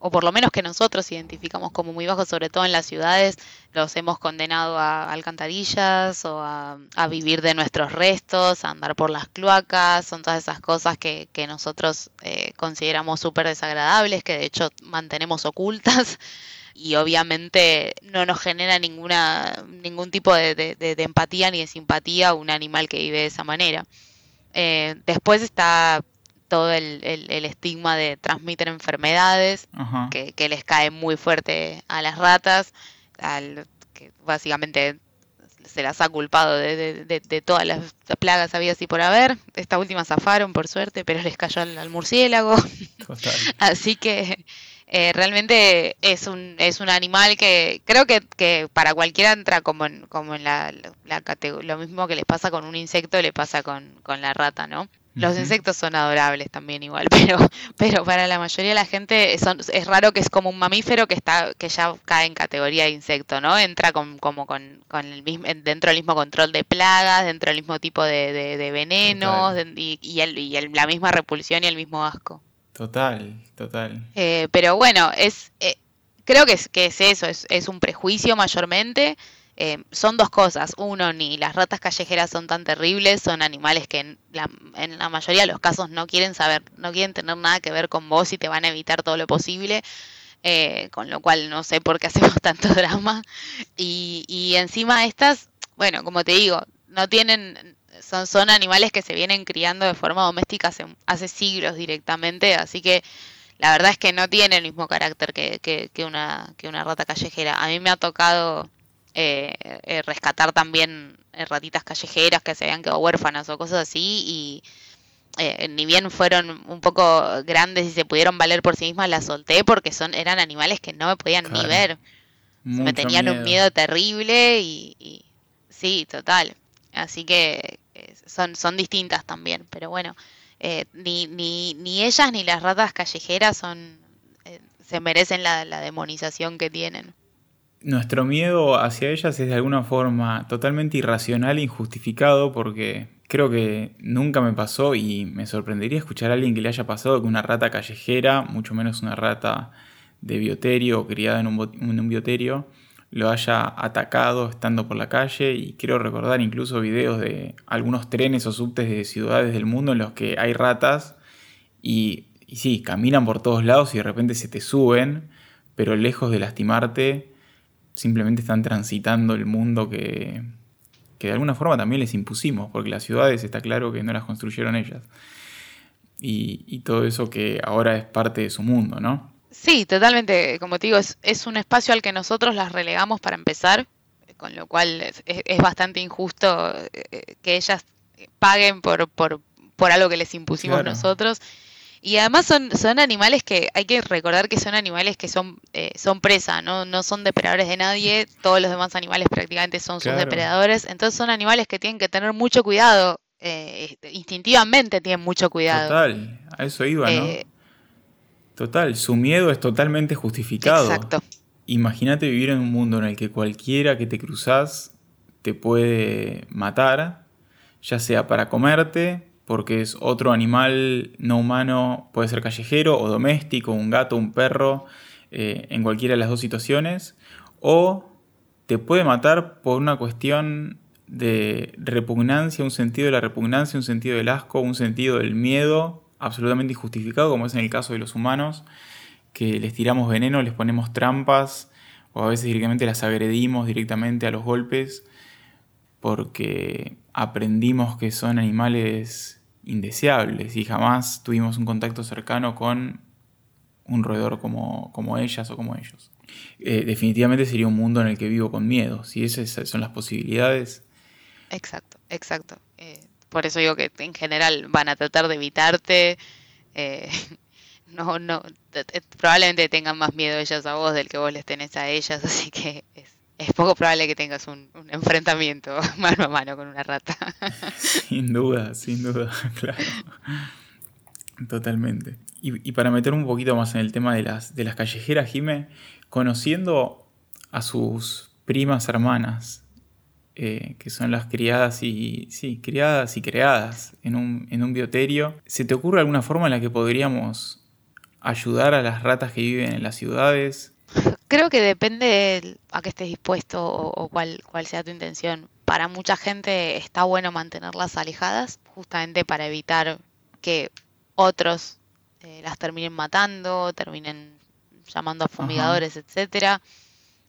o por lo menos que nosotros identificamos como muy bajos, sobre todo en las ciudades, los hemos condenado a alcantarillas o a, vivir de nuestros restos, a andar por las cloacas, son todas esas cosas que, nosotros eh, consideramos súper desagradables, que de hecho mantenemos ocultas y obviamente no nos genera ninguna, ningún tipo de, empatía ni de simpatía un animal que vive de esa manera. Eh, después está todo el, estigma de transmitir enfermedades, que, les cae muy fuerte a las ratas, al, que básicamente se las ha culpado de, todas las plagas habidas y por haber. Esta última zafaron, por suerte, pero les cayó al, murciélago. Así que eh, realmente es un, es un animal que creo que, que para cualquiera entra como en, como en la, la, lo mismo que les pasa con un insecto, le pasa con, con la rata, ¿no? Los insectos son adorables también igual, pero, pero para la mayoría de la gente es raro que es como un mamífero que está que ya cae en categoría de insecto, ¿no? Entra con, como con, con el mismo, dentro del mismo control de plagas, dentro del mismo tipo de, de, venenos y, y, el, y la misma repulsión y el mismo asco. Total, total. Eh, pero bueno, es eh, creo que es, que es eso, es, es un prejuicio mayormente. Eh, son dos cosas. Uno, ni las ratas callejeras son tan terribles, son animales que en la, en la, mayoría de los casos no quieren saber, no quieren tener nada que ver con vos y te van a evitar todo lo posible. Eh, con lo cual no sé por qué hacemos tanto drama. Y, y encima estas, bueno, como te digo, no tienen, son, son animales que se vienen criando de forma doméstica hace, hace siglos directamente, así que la verdad es que no tienen el mismo carácter que, que, que, una, que una rata callejera. A mí me ha tocado eh, eh, rescatar también eh, ratitas callejeras que se habían quedado huérfanas o cosas así y ni bien fueron un poco grandes y se pudieron valer por sí mismas, las solté porque son eran animales que no me podían ni ver. me tenían un miedo terrible y, sí, total. Así que son, son distintas también, pero bueno, ni, ni, ni ellas ni las ratas callejeras son se merecen la, la demonización que tienen. Nuestro miedo hacia ellas es de alguna forma totalmente irracional e injustificado porque creo que nunca me pasó y me sorprendería escuchar a alguien que le haya pasado que una rata callejera, mucho menos una rata de bioterio o criada en un, bioterio, lo haya atacado estando por la calle. Y quiero recordar incluso videos de algunos trenes o subtes de ciudades del mundo en los que hay ratas y sí, caminan por todos lados y de repente se te suben, pero lejos de lastimarte, simplemente están transitando el mundo que, que de alguna forma también les impusimos, porque las ciudades está claro que no las construyeron ellas. Y, todo eso que ahora es parte de su mundo, ¿no? Sí, totalmente. Como te digo, es, un espacio al que nosotros las relegamos para empezar, con lo cual es, bastante injusto eh, que ellas paguen por, por, por algo que les impusimos nosotros. Y además son, son animales que hay que recordar que son animales que son, eh, son presa, ¿no? no son depredadores de nadie, todos los demás animales prácticamente son sus depredadores, entonces son animales que tienen que tener mucho cuidado, eh, este, instintivamente tienen mucho cuidado. Total, a eso iba, ¿no? Eh, Total, su miedo es totalmente justificado. Exacto. Imagínate vivir en un mundo en el que cualquiera que te cruzas te puede matar, ya sea para comerte, porque es otro animal no humano, puede ser callejero o doméstico, un gato, un perro, eh, en cualquiera de las dos situaciones, o te puede matar por una cuestión de repugnancia, un sentido de la repugnancia, un sentido del asco, un sentido del miedo absolutamente injustificado, como es en el caso de los humanos, que les tiramos veneno, les ponemos trampas o a veces directamente las agredimos directamente a los golpes porque aprendimos que son animales indeseables y jamás tuvimos un contacto cercano con un roedor como, como ellas o como ellos. Eh, definitivamente sería un mundo en el que vivo con miedo. Si esas son las posibilidades. Exacto, exacto. Eh, por eso digo que en general van a tratar de evitarte. Eh, no, no, probablemente tengan más miedo ellas a vos del que vos les tenés a ellas, así que poco probable que tengas un, enfrentamiento mano a mano con una rata. Sin duda, sin duda, claro. Totalmente. Y, para meter un poquito más en el tema de las, de las callejeras, Jime, conociendo a sus primas hermanas, eh, que son las criadas y. sí, criadas y creadas en un, en un bioterio, ¿se te ocurre alguna forma en la que podríamos ayudar a las ratas que viven en las ciudades? Creo que depende a qué estés dispuesto o, cuál, cuál sea tu intención. Para mucha gente está bueno mantenerlas alejadas, justamente para evitar que otros eh, las terminen matando, terminen llamando a fumigadores, etcétera.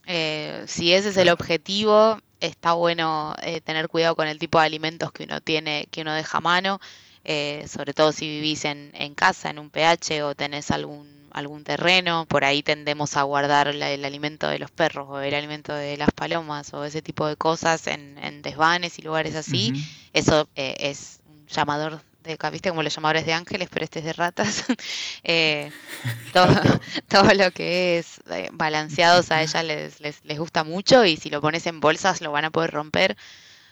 Eh, si ese es el objetivo, está bueno eh, tener cuidado con el tipo de alimentos que uno tiene, que uno deja a mano, eh, sobre todo si vivís en, en, casa, en un pH o tenés algún, algún terreno, por ahí tendemos a guardar el alimento de los perros o el alimento de las palomas o ese tipo de cosas en, en desvanes y lugares así. Eso es un llamador de viste como los llamadores de ángeles, pero este es de ratas. Eh, todo, lo que es eh, balanceados a ellas les, les, gusta mucho y si lo pones en bolsas lo van a poder romper.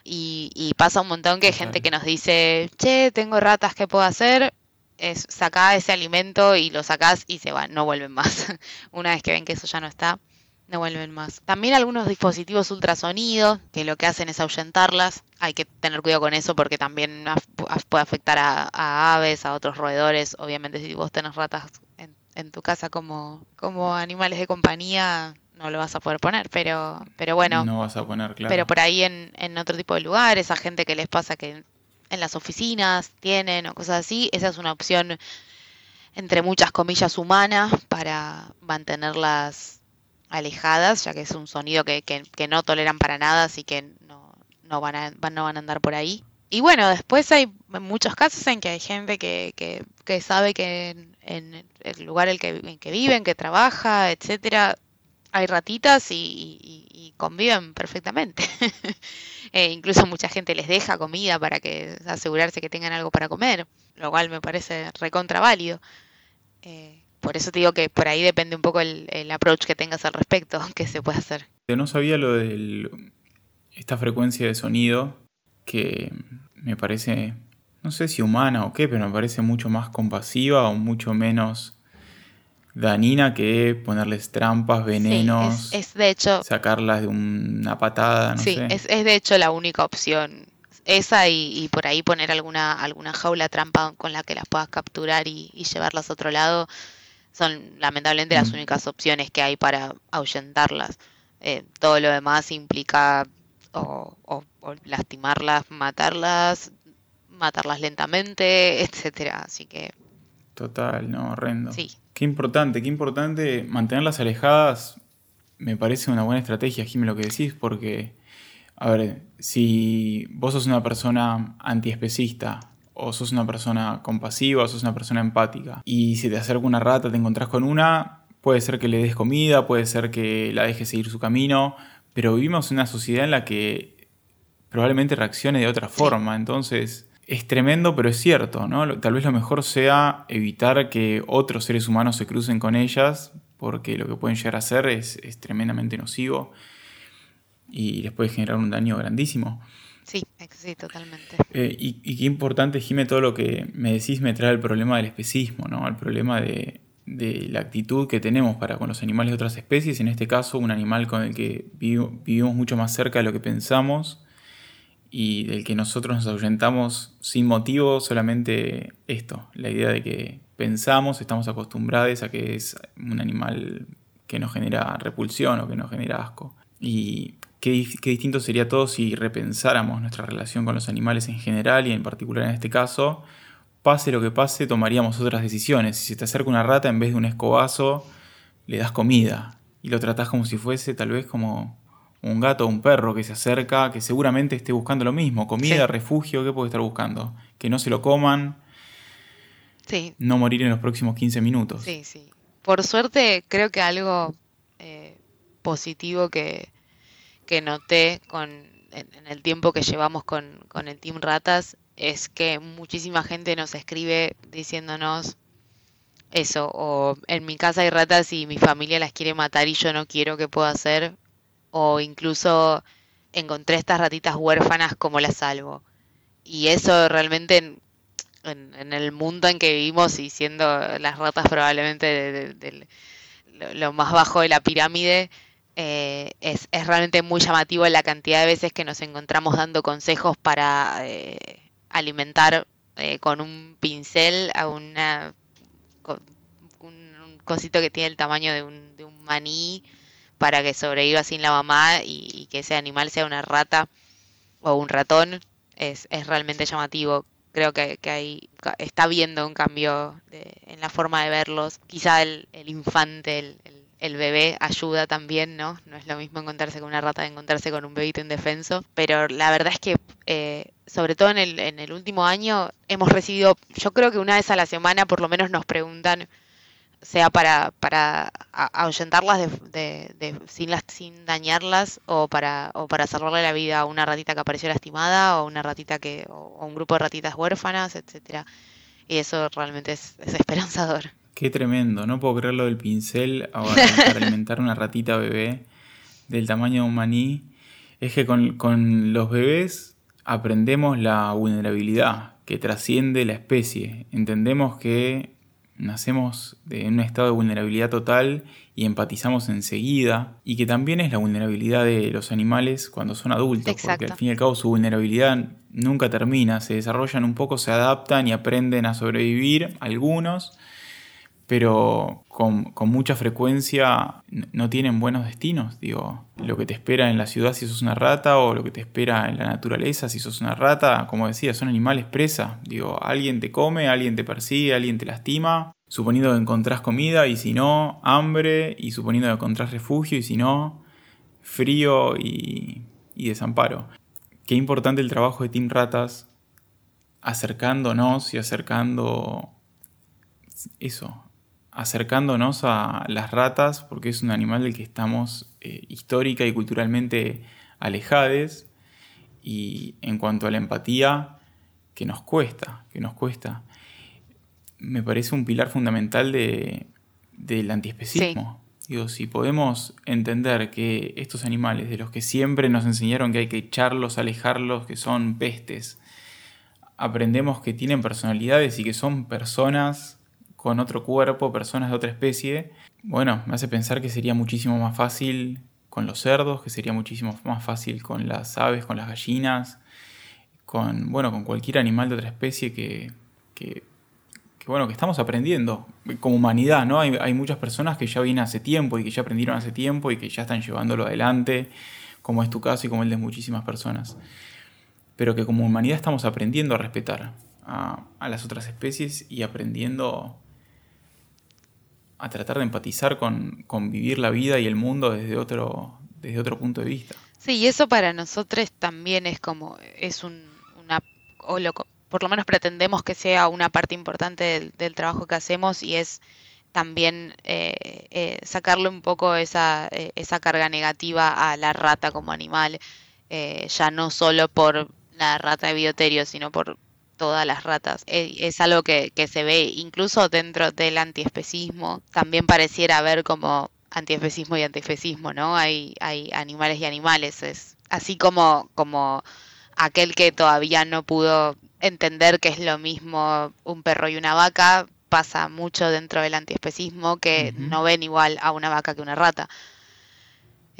Y, pasa un montón que hay gente que nos dice, che, tengo ratas, ¿qué puedo hacer? Es sacar ese alimento y lo sacás y se van, no vuelven más. Una vez que ven que eso ya no está no vuelven más. También algunos dispositivos ultrasonidos que lo que hacen es ahuyentarlas. Hay que tener cuidado con eso porque también puede afectar a, aves, a otros roedores. Obviamente si vos tenés ratas en, tu casa como, como animales de compañía, no lo vas a poder poner, pero, pero bueno. No vas a poner, claro. Pero por ahí en, en otro tipo de lugares, a gente que les pasa que en las oficinas tienen o cosas así, esa es una opción entre muchas comillas humana para mantenerlas alejadas, ya que es un sonido que, que, no toleran para nada, así que no, no, van a, no van a andar por ahí. Y bueno, después hay muchos casos en que hay gente que, que, sabe que en, el lugar en que, en que viven, que trabaja, etcétera, hay ratitas y, conviven perfectamente. e incluso mucha gente les deja comida para que asegurarse que tengan algo para comer, lo cual me parece recontra válido. Eh, por eso te digo que por ahí depende un poco el, approach que tengas al respecto, que se puede hacer. Yo no sabía lo de esta frecuencia de sonido que me parece, no sé si humana o qué, pero me parece mucho más compasiva o mucho menos danina que ponerles trampas, venenos. Sí, es, de hecho. Sacarlas de una patada, no sí, Es, es de hecho la única opción. Esa y, por ahí poner alguna, alguna jaula trampa con la que las puedas capturar y, y llevarlas a otro lado son lamentablemente las mm. únicas opciones que hay para ahuyentarlas. Eh, todo lo demás implica o, lastimarlas, matarlas, matarlas lentamente, etcétera. Así que. Total, no, horrendo. Sí. Qué importante, qué importante mantenerlas alejadas. Me parece una buena estrategia, Jimmy, lo que decís, porque, a ver, si vos sos una persona antiespecista o sos una persona compasiva, o sos una persona empática. Y si te acerca una rata, te encontrás con una, puede ser que le des comida, puede ser que la dejes seguir su camino, pero vivimos en una sociedad en la que probablemente reaccione de otra forma. Entonces, es tremendo, pero es cierto, ¿no? Tal vez lo mejor sea evitar que otros seres humanos se crucen con ellas, porque lo que pueden llegar a hacer es, es tremendamente nocivo y les puede generar un daño grandísimo. Sí, sí, totalmente. Eh, y, qué importante, Jime, todo lo que me decís me trae el problema del especismo, ¿no? El problema de, la actitud que tenemos para con los animales de otras especies, en este caso un animal con el que vivimos mucho más cerca de lo que pensamos y del que nosotros nos ahuyentamos sin motivo, solamente esto, la idea de que pensamos, estamos acostumbrados a que es un animal que nos genera repulsión o que nos genera asco. Y Qué, distinto sería todo si repensáramos nuestra relación con los animales en general y en particular en este caso. Pase lo que pase, tomaríamos otras decisiones. Si se te acerca una rata en vez de un escobazo, le das comida y lo tratás como si fuese tal vez como un gato o un perro que se acerca, que seguramente esté buscando lo mismo, comida, refugio, ¿qué puede estar buscando? Que no se lo coman, sí. no morir en los próximos 15 minutos. Sí, sí. Por suerte, creo que algo eh, positivo que, que noté con, en, el tiempo que llevamos con, con el Team Ratas es que muchísima gente nos escribe diciéndonos eso, o en mi casa hay ratas y mi familia las quiere matar y yo no quiero, ¿qué puedo hacer? O incluso encontré estas ratitas huérfanas, como las salvo? Y eso realmente en, el mundo en que vivimos y siendo las ratas probablemente de, lo, más bajo de la pirámide, eh, es, realmente muy llamativo la cantidad de veces que nos encontramos dando consejos para eh, alimentar eh, con un pincel a una un, cosito que tiene el tamaño de un, de un maní para que sobreviva sin la mamá y, que ese animal sea una rata o un ratón es, es realmente llamativo creo que, que está viendo un cambio en la forma de verlos. Quizá el, infante, el, bebé ayuda también, ¿no? No es lo mismo encontrarse con una rata que encontrarse con un bebito indefenso. Pero la verdad es que, eh, sobre todo en el, en el último año, hemos recibido, yo creo que una vez a la semana por lo menos nos preguntan sea para, para ahuyentarlas de, de, sin, las, sin dañarlas o para, o para salvarle la vida a una ratita que apareció lastimada o una ratita que o, un grupo de ratitas huérfanas, etcétera. Y eso realmente es, esperanzador. Qué tremendo, no puedo creer lo del pincel para alimentar una ratita bebé del tamaño de un maní. Es que con, con los bebés aprendemos la vulnerabilidad que trasciende la especie. Entendemos que nacemos en un estado de vulnerabilidad total y empatizamos enseguida, y que también es la vulnerabilidad de los animales cuando son adultos, porque al fin y al cabo su vulnerabilidad nunca termina, se desarrollan un poco, se adaptan y aprenden a sobrevivir, algunos, pero con, mucha frecuencia no tienen buenos destinos. Digo, lo que te espera en la ciudad si sos una rata o lo que te espera en la naturaleza si sos una rata, como decía, son animales presa. Digo, alguien te come, alguien te persigue, alguien te lastima, suponiendo que encontrás comida y si no, hambre, y suponiendo que encontrás refugio y si no, frío y, y desamparo. Qué importante el trabajo de Team Ratas acercándonos y acercando eso, acercándonos a las ratas, porque es un animal del que estamos eh, histórica y culturalmente alejados, y en cuanto a la empatía, que nos cuesta, que nos cuesta. Me parece un pilar fundamental de, del antiespecismo. Digo, si podemos entender que estos animales, de los que siempre nos enseñaron que hay que echarlos, alejarlos, que son pestes, aprendemos que tienen personalidades y que son personas con otro cuerpo, personas de otra especie, bueno, me hace pensar que sería muchísimo más fácil con los cerdos, que sería muchísimo más fácil con las aves, con las gallinas, con, bueno, con cualquier animal de otra especie que, que, bueno, que estamos aprendiendo como humanidad, ¿no? Hay, muchas personas que ya vienen hace tiempo y que ya aprendieron hace tiempo y que ya están llevándolo adelante, como es tu caso y como el de muchísimas personas. Pero que como humanidad estamos aprendiendo a respetar a las otras especies y aprendiendo a tratar de empatizar con, vivir la vida y el mundo desde otro, desde otro punto de vista. Sí, y eso para nosotros también es como, es un, una, o lo, por lo menos pretendemos que sea una parte importante del, trabajo que hacemos y es también eh, eh, sacarle un poco esa, eh, esa carga negativa a la rata como animal, ya no solo por la rata de bioterio, sino por todas las ratas. Es, algo que, se ve incluso dentro del antiespecismo. También pareciera haber como antiespecismo y antiespecismo, ¿no? Hay, hay animales y animales. Es así como, como aquel que todavía no pudo entender que es lo mismo un perro y una vaca, pasa mucho dentro del antiespecismo que no ven igual a una vaca que una rata.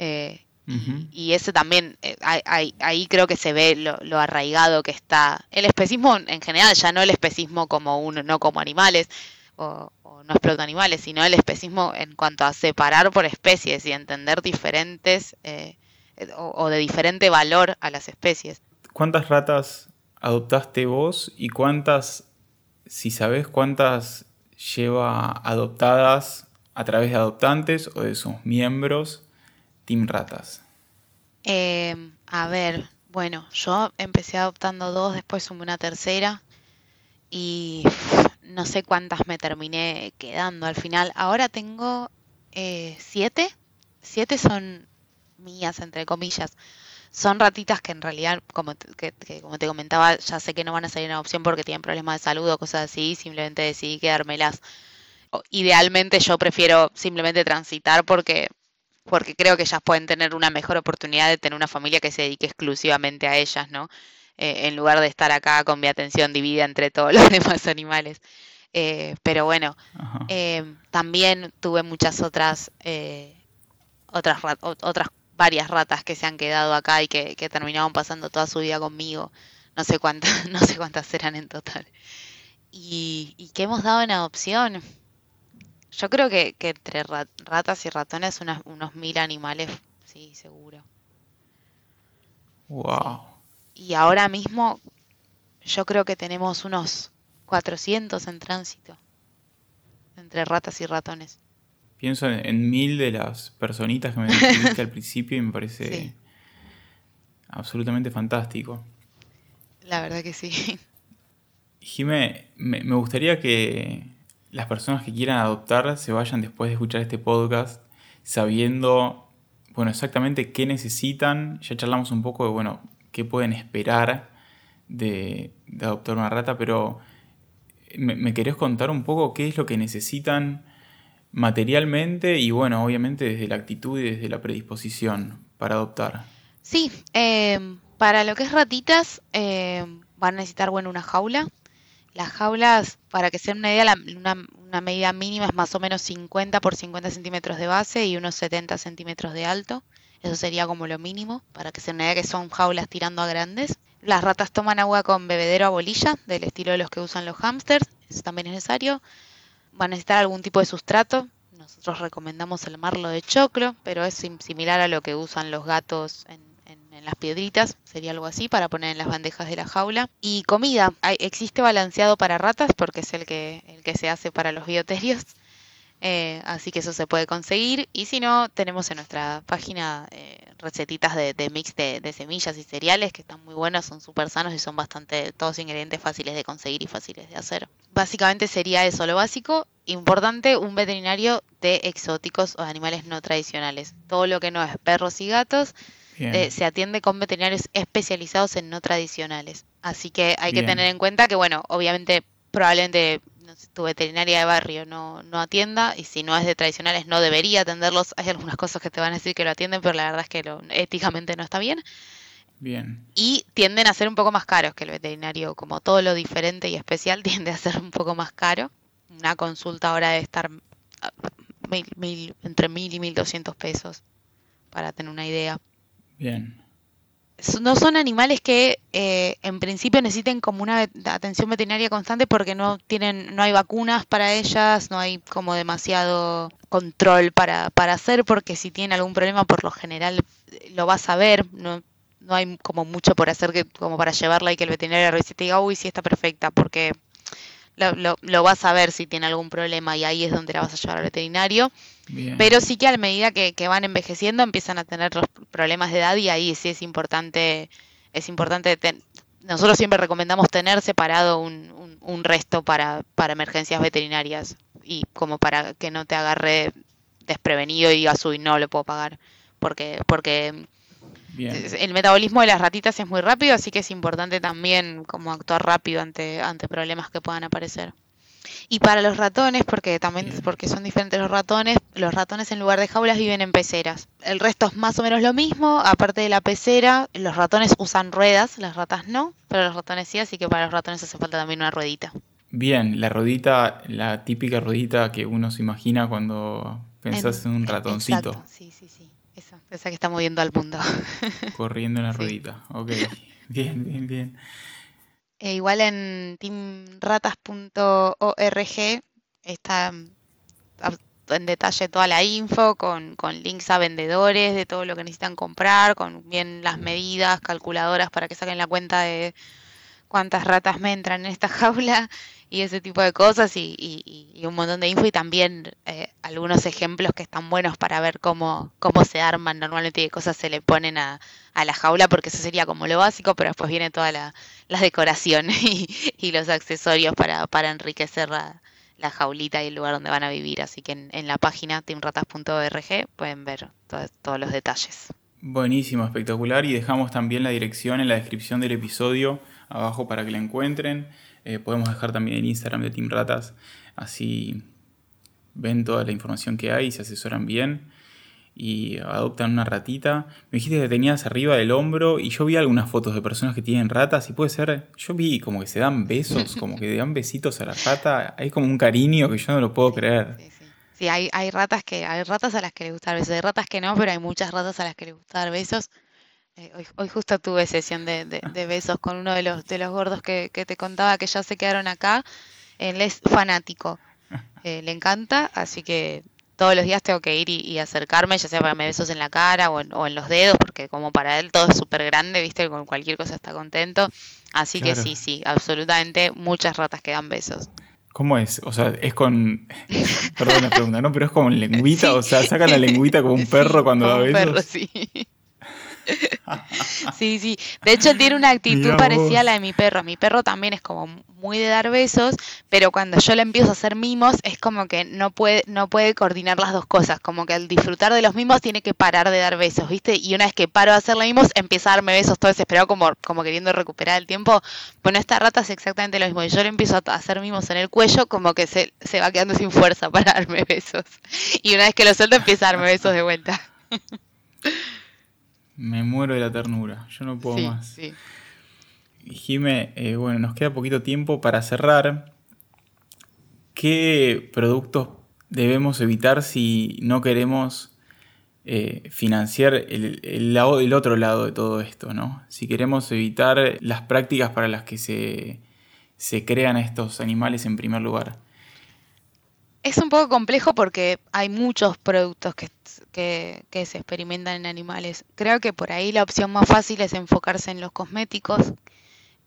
Eh, y eso también, eh, ahí, creo que se ve lo, arraigado que está. El especismo en general, ya no el especismo como uno, no como animales, o, no explota animales, sino el especismo en cuanto a separar por especies y entender diferentes eh, o, de diferente valor a las especies. ¿Cuántas ratas adoptaste vos y cuántas, si sabes cuántas lleva adoptadas a través de adoptantes o de sus miembros, Ratas? Em, a ver, bueno, yo empecé adoptando dos, después sumé una tercera y no sé cuántas me terminé quedando al final. Ahora tengo eh, siete. Siete son mías, entre comillas. Son ratitas que en realidad, como te, como te comentaba, ya sé que no van a salir en adopción porque tienen problemas de salud o cosas así. Simplemente decidí quedármelas. Idealmente yo prefiero simplemente transitar porque porque creo que ellas pueden tener una mejor oportunidad de tener una familia que se dedique exclusivamente a ellas, ¿no? Eh, en lugar de estar acá con mi atención dividida entre todos los demás animales. Eh, pero bueno, eh, también tuve muchas otras, otras, otras varias ratas que se han quedado acá y que, que terminaban pasando toda su vida conmigo. No sé cuántas, no sé cuántas eran en total. Y, y que hemos dado en adopción. Yo creo que, entre ratas y ratones unos mil animales, sí, seguro. Wow. Y ahora mismo yo creo que tenemos unos 400 en tránsito entre ratas y ratones. Pienso en, mil de las personitas que me dijiste al principio y me parece absolutamente fantástico. La verdad que sí. Jime, me gustaría que, las personas que quieran adoptar se vayan después de escuchar este podcast sabiendo, bueno, exactamente qué necesitan. Ya charlamos un poco de, bueno, qué pueden esperar de, adoptar una rata, pero ¿me, querés contar un poco qué es lo que necesitan materialmente y, bueno, obviamente desde la actitud y desde la predisposición para adoptar? Sí, eh, para lo que es ratitas, eh, van a necesitar, bueno, una jaula las jaulas, para que sea una idea, una, medida mínima es más o menos 50 por 50 centímetros de base y unos 70 centímetros de alto. Eso sería como lo mínimo, para que se una idea que son jaulas tirando a grandes. Las ratas toman agua con bebedero a bolilla, del estilo de los que usan los hámsters, eso también es necesario. Van a necesitar algún tipo de sustrato. Nosotros recomendamos el marlo de choclo, pero es similar a lo que usan los gatos en en las piedritas, sería algo así, para poner en las bandejas de la jaula. Y comida, existe balanceado para ratas porque es el que, el que se hace para los bioterios. Eh, así que eso se puede conseguir. Y si no, tenemos en nuestra página eh, recetitas de, mix de, semillas y cereales que están muy buenas, son súper sanos y son bastante todos ingredientes fáciles de conseguir y fáciles de hacer. Básicamente sería eso lo básico. Importante, un veterinario de exóticos o animales no tradicionales. Todo lo que no es perros y gatos eh, se atiende con veterinarios especializados en no tradicionales. Así que hay que tener en cuenta que, bueno, obviamente, probablemente tu veterinaria de barrio no, no atienda y si no es de tradicionales no debería atenderlos. Hay algunas cosas que te van a decir que lo atienden, pero la verdad es que lo, éticamente no está bien. Bien. Y tienden a ser un poco más caros que el veterinario, como todo lo diferente y especial tiende a ser un poco más caro. Una consulta ahora debe estar ah, mil, entre mil y mil doscientos pesos, para tener una idea. Bien. No son animales que eh, en principio necesiten como una atención veterinaria constante porque no tienen, no hay vacunas para ellas, no hay como demasiado control para, para hacer, porque si tienen algún problema por lo general lo vas a ver, no, no hay como mucho por hacer que, como para llevarla y que el veterinario revise y te diga, uy, sí está perfecta, porque lo, lo, vas a ver si tiene algún problema y ahí es donde la vas a llevar al veterinario. Pero sí que a medida que, van envejeciendo empiezan a tener los problemas de edad y ahí sí es importante, es importante, nosotros siempre recomendamos tener separado un, un, resto para, para emergencias veterinarias y como para que no te agarre desprevenido y digas, uy, no le puedo pagar, porque, porque el metabolismo de las ratitas es muy rápido, así que es importante también como actuar rápido ante, ante problemas que puedan aparecer. Y para los ratones, porque también porque son diferentes los ratones, los ratones en lugar de jaulas viven en peceras. El resto es más o menos lo mismo, aparte de la pecera, los ratones usan ruedas, las ratas no, pero los ratones sí, así que para los ratones hace falta también una ruedita. Bien, la ruedita, la típica ruedita que uno se imagina cuando pensás en, un ratoncito. Sí, sí, sí, esa, que está moviendo al mundo. Corriendo en la ruedita, ok, bien, bien, bien. E igual en teamratas.org está mm, en detalle toda la info con, links a vendedores de todo lo que necesitan comprar, con bien las medidas, calculadoras para que saquen la cuenta de cuántas ratas me entran en esta jaula y ese tipo de cosas y, un montón de info y también eh, algunos ejemplos que están buenos para ver cómo, cómo se arman normalmente y qué cosas se le ponen a, la jaula, porque eso sería como lo básico, pero después viene toda la, la decoración y, los accesorios para, para enriquecer la, jaulita y el lugar donde van a vivir. Así que en, la página teamratas.org pueden ver todos los detalles. Buenísimo, espectacular. Y dejamos también la dirección en la descripción del episodio abajo para que la encuentren. Eh, podemos dejar también el Instagram de Team Ratas, así ven toda la información que hay, se asesoran bien y adoptan una ratita. Me dijiste que tenías arriba del hombro y yo vi algunas fotos de personas que tienen ratas y puede ser, yo vi como que se dan besos, como que dan besitos a la rata, hay como un cariño que yo no lo puedo creer. Sí, hay, hay ratas que hay ratas a las que les gusta dar besos, hay ratas que no, pero hay muchas ratas a las que les gusta dar besos. Eh, hoy, justo tuve sesión de, besos con uno de los, de los gordos que, te contaba que ya se quedaron acá. Él es fanático, eh, le encanta, así que todos los días tengo que ir y, acercarme, ya sea para darme besos en la cara o en, los dedos, porque como para él todo es súper grande, viste, con cualquier cosa está contento. Así que sí, sí, absolutamente muchas ratas que dan besos. ¿Cómo es? O sea, es con. Perdón la pregunta, ¿no? Pero es como lengüita, o sea, sacan la lengüita como un perro cuando da besos. Un perro, sí. Sí, sí. De hecho, tiene una actitud parecida a la de mi perro. Mi perro también es como muy de dar besos, pero cuando yo le empiezo a hacer mimos, es como que no puede, no puede coordinar las dos cosas. Como que al disfrutar de los mimos tiene que parar de dar besos, ¿viste? Y una vez que paro de hacerle mimos, empieza a darme besos todo desesperado, como, como queriendo recuperar el tiempo. Bueno, esta rata es exactamente lo mismo. Yo le empiezo a hacer mimos en el cuello, como que se, se va quedando sin fuerza para darme besos. Y una vez que lo suelto, empieza a darme besos de vuelta. Me muero de la ternura, yo no puedo más. Sí. Jime, eh, bueno, nos queda poquito tiempo para cerrar. ¿Qué productos debemos evitar si no queremos eh, financiar el, el, otro lado de todo esto? ¿no? Si queremos evitar las prácticas para las que se, se crean estos animales en primer lugar. Es un poco complejo porque hay muchos productos que, se experimentan en animales. Creo que por ahí la opción más fácil es enfocarse en los cosméticos,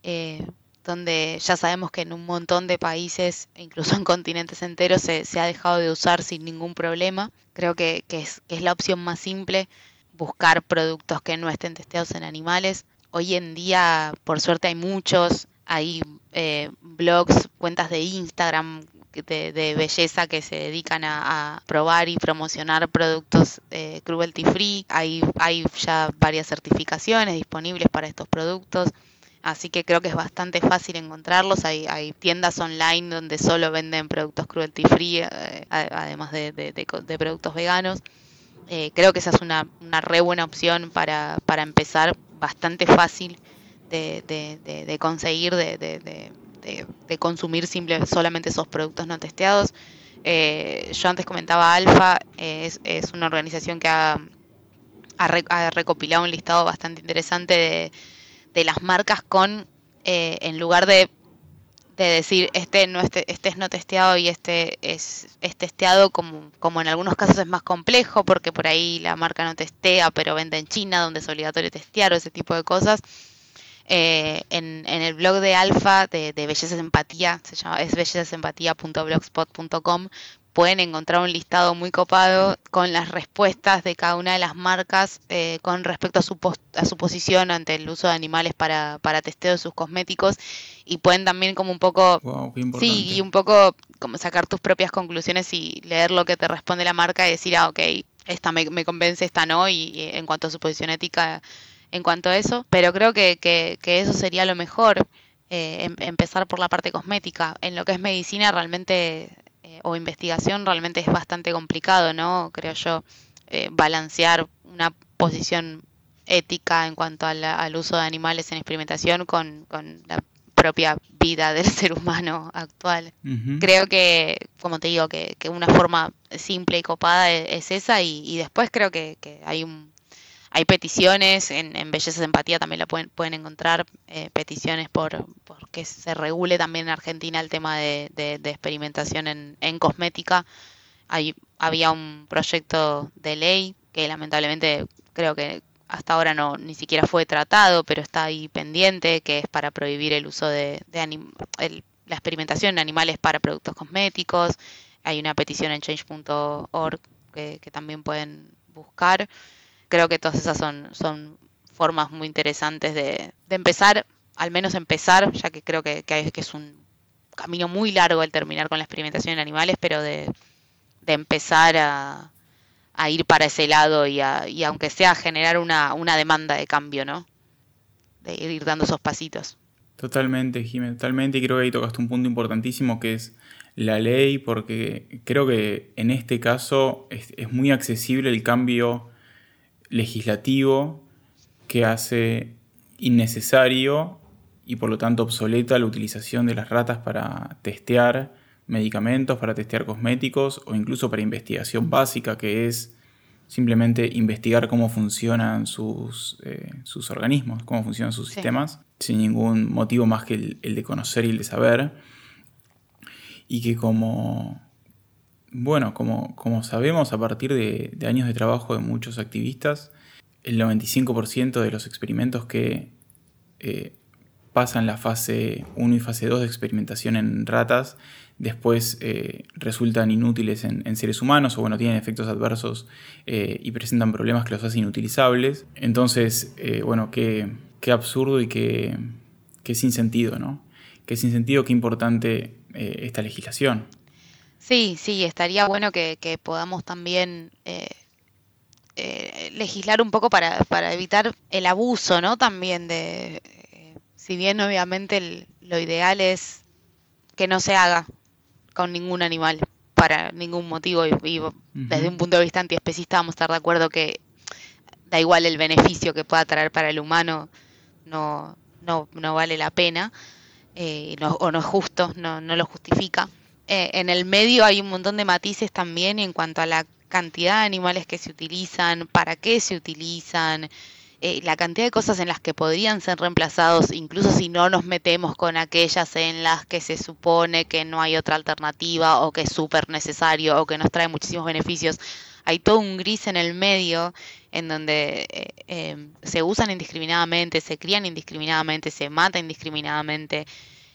eh, donde ya sabemos que en un montón de países, incluso en continentes enteros, se, ha dejado de usar sin ningún problema. Creo que, es, la opción más simple, buscar productos que no estén testeados en animales. Hoy en día, por suerte, hay muchos, hay eh, blogs, cuentas de Instagram, de, belleza que se dedican a, probar y promocionar productos eh, cruelty free. Hay, hay ya varias certificaciones disponibles para estos productos. Así que creo que es bastante fácil encontrarlos. Hay, hay tiendas online donde solo venden productos cruelty free, eh, además de, productos veganos. Eh, creo que esa es una, una re buena opción para, para empezar, bastante fácil de, conseguir, de, de, consumir simple, solamente esos productos no testeados. Eh, yo antes comentaba Alfa, eh, es, una organización que ha, recopilado un listado bastante interesante de, las marcas con, eh, en lugar de, decir este no este, este es no testeado y este es, es testeado, como, como en algunos casos es más complejo, porque por ahí la marca no testea, pero vende en China, donde es obligatorio testear o ese tipo de cosas eh, en, el blog de Alfa de, de Belleza Empatía, se llama, es bellezasempatía.blogspot.com, pueden encontrar un listado muy copado con las respuestas de cada una de las marcas eh, con respecto a su, a su posición ante el uso de animales para, para testeo de sus cosméticos y pueden también como un poco sí y un poco como sacar tus propias conclusiones y leer lo que te responde la marca y decir ah ok esta me, me convence esta no y, y en cuanto a su posición ética en cuanto a eso, pero creo que, que, eso sería lo mejor, eh, em, empezar por la parte cosmética. En lo que es medicina realmente, eh, o investigación, realmente es bastante complicado, ¿no? Creo yo, eh, balancear una posición ética en cuanto al uso de animales en experimentación con, la propia vida del ser humano actual. Creo que, como te digo, que, una forma simple y copada e, es, esa y, y, después creo que, que hay un hay peticiones, en, en Belleza Empatía también la pueden, pueden encontrar, eh, peticiones por, que se regule también en Argentina el tema de, experimentación en, en cosmética. Hay, había un proyecto de ley que lamentablemente creo que hasta ahora no ni siquiera fue tratado, pero está ahí pendiente, que es para prohibir el uso de, de el la experimentación en animales para productos cosméticos. Hay una petición en change.org que, también pueden buscar. Creo que todas esas son, son formas muy interesantes de, empezar, al menos empezar, ya que creo que, que, es un camino muy largo el terminar con la experimentación en animales, pero de, empezar a, ir para ese lado y, y aunque sea generar una, una demanda de cambio, ¿no? De ir dando esos pasitos. Totalmente, Jiménez, totalmente. Y creo que ahí tocaste un punto importantísimo que es la ley, porque creo que en este caso es, muy accesible el cambio legislativo que hace innecesario y por lo tanto obsoleta la utilización de las ratas para testear medicamentos, para testear cosméticos o incluso para investigación básica, que es simplemente investigar cómo funcionan sus, eh, sus organismos, cómo funcionan sus sistemas, sin ningún motivo más que el, de conocer y el de saber. Y que como, bueno, como, como sabemos a partir de, años de trabajo de muchos activistas, el 95% de los experimentos que eh, pasan la fase 1 y fase 2 de experimentación en ratas después eh, resultan inútiles en, seres humanos o bueno, tienen efectos adversos eh, y presentan problemas que los hacen inutilizables. Entonces, bueno, qué, absurdo y qué, sin sentido, ¿no? Qué sin sentido, qué importante esta legislación. Sí, sí, estaría bueno que, podamos también legislar un poco para, para, evitar el abuso, ¿no? También de, si bien obviamente lo ideal es que no se haga, con ningún animal para ningún motivo y, desde un punto de vista antiespecista vamos a estar de acuerdo que da igual el beneficio que pueda traer para el humano, no, no, no vale la pena eh, o no es justo, no, no lo justifica. Eh, en el medio hay un montón de matices también en cuanto a la cantidad de animales que se utilizan, para qué se utilizan, eh, la cantidad de cosas en las que podrían ser reemplazados, incluso si no nos metemos con aquellas en las que se supone que no hay otra alternativa o que es súper necesario o que nos trae muchísimos beneficios. Hay todo un gris en el medio en donde eh, em, se usan indiscriminadamente, se crían indiscriminadamente, se mata indiscriminadamente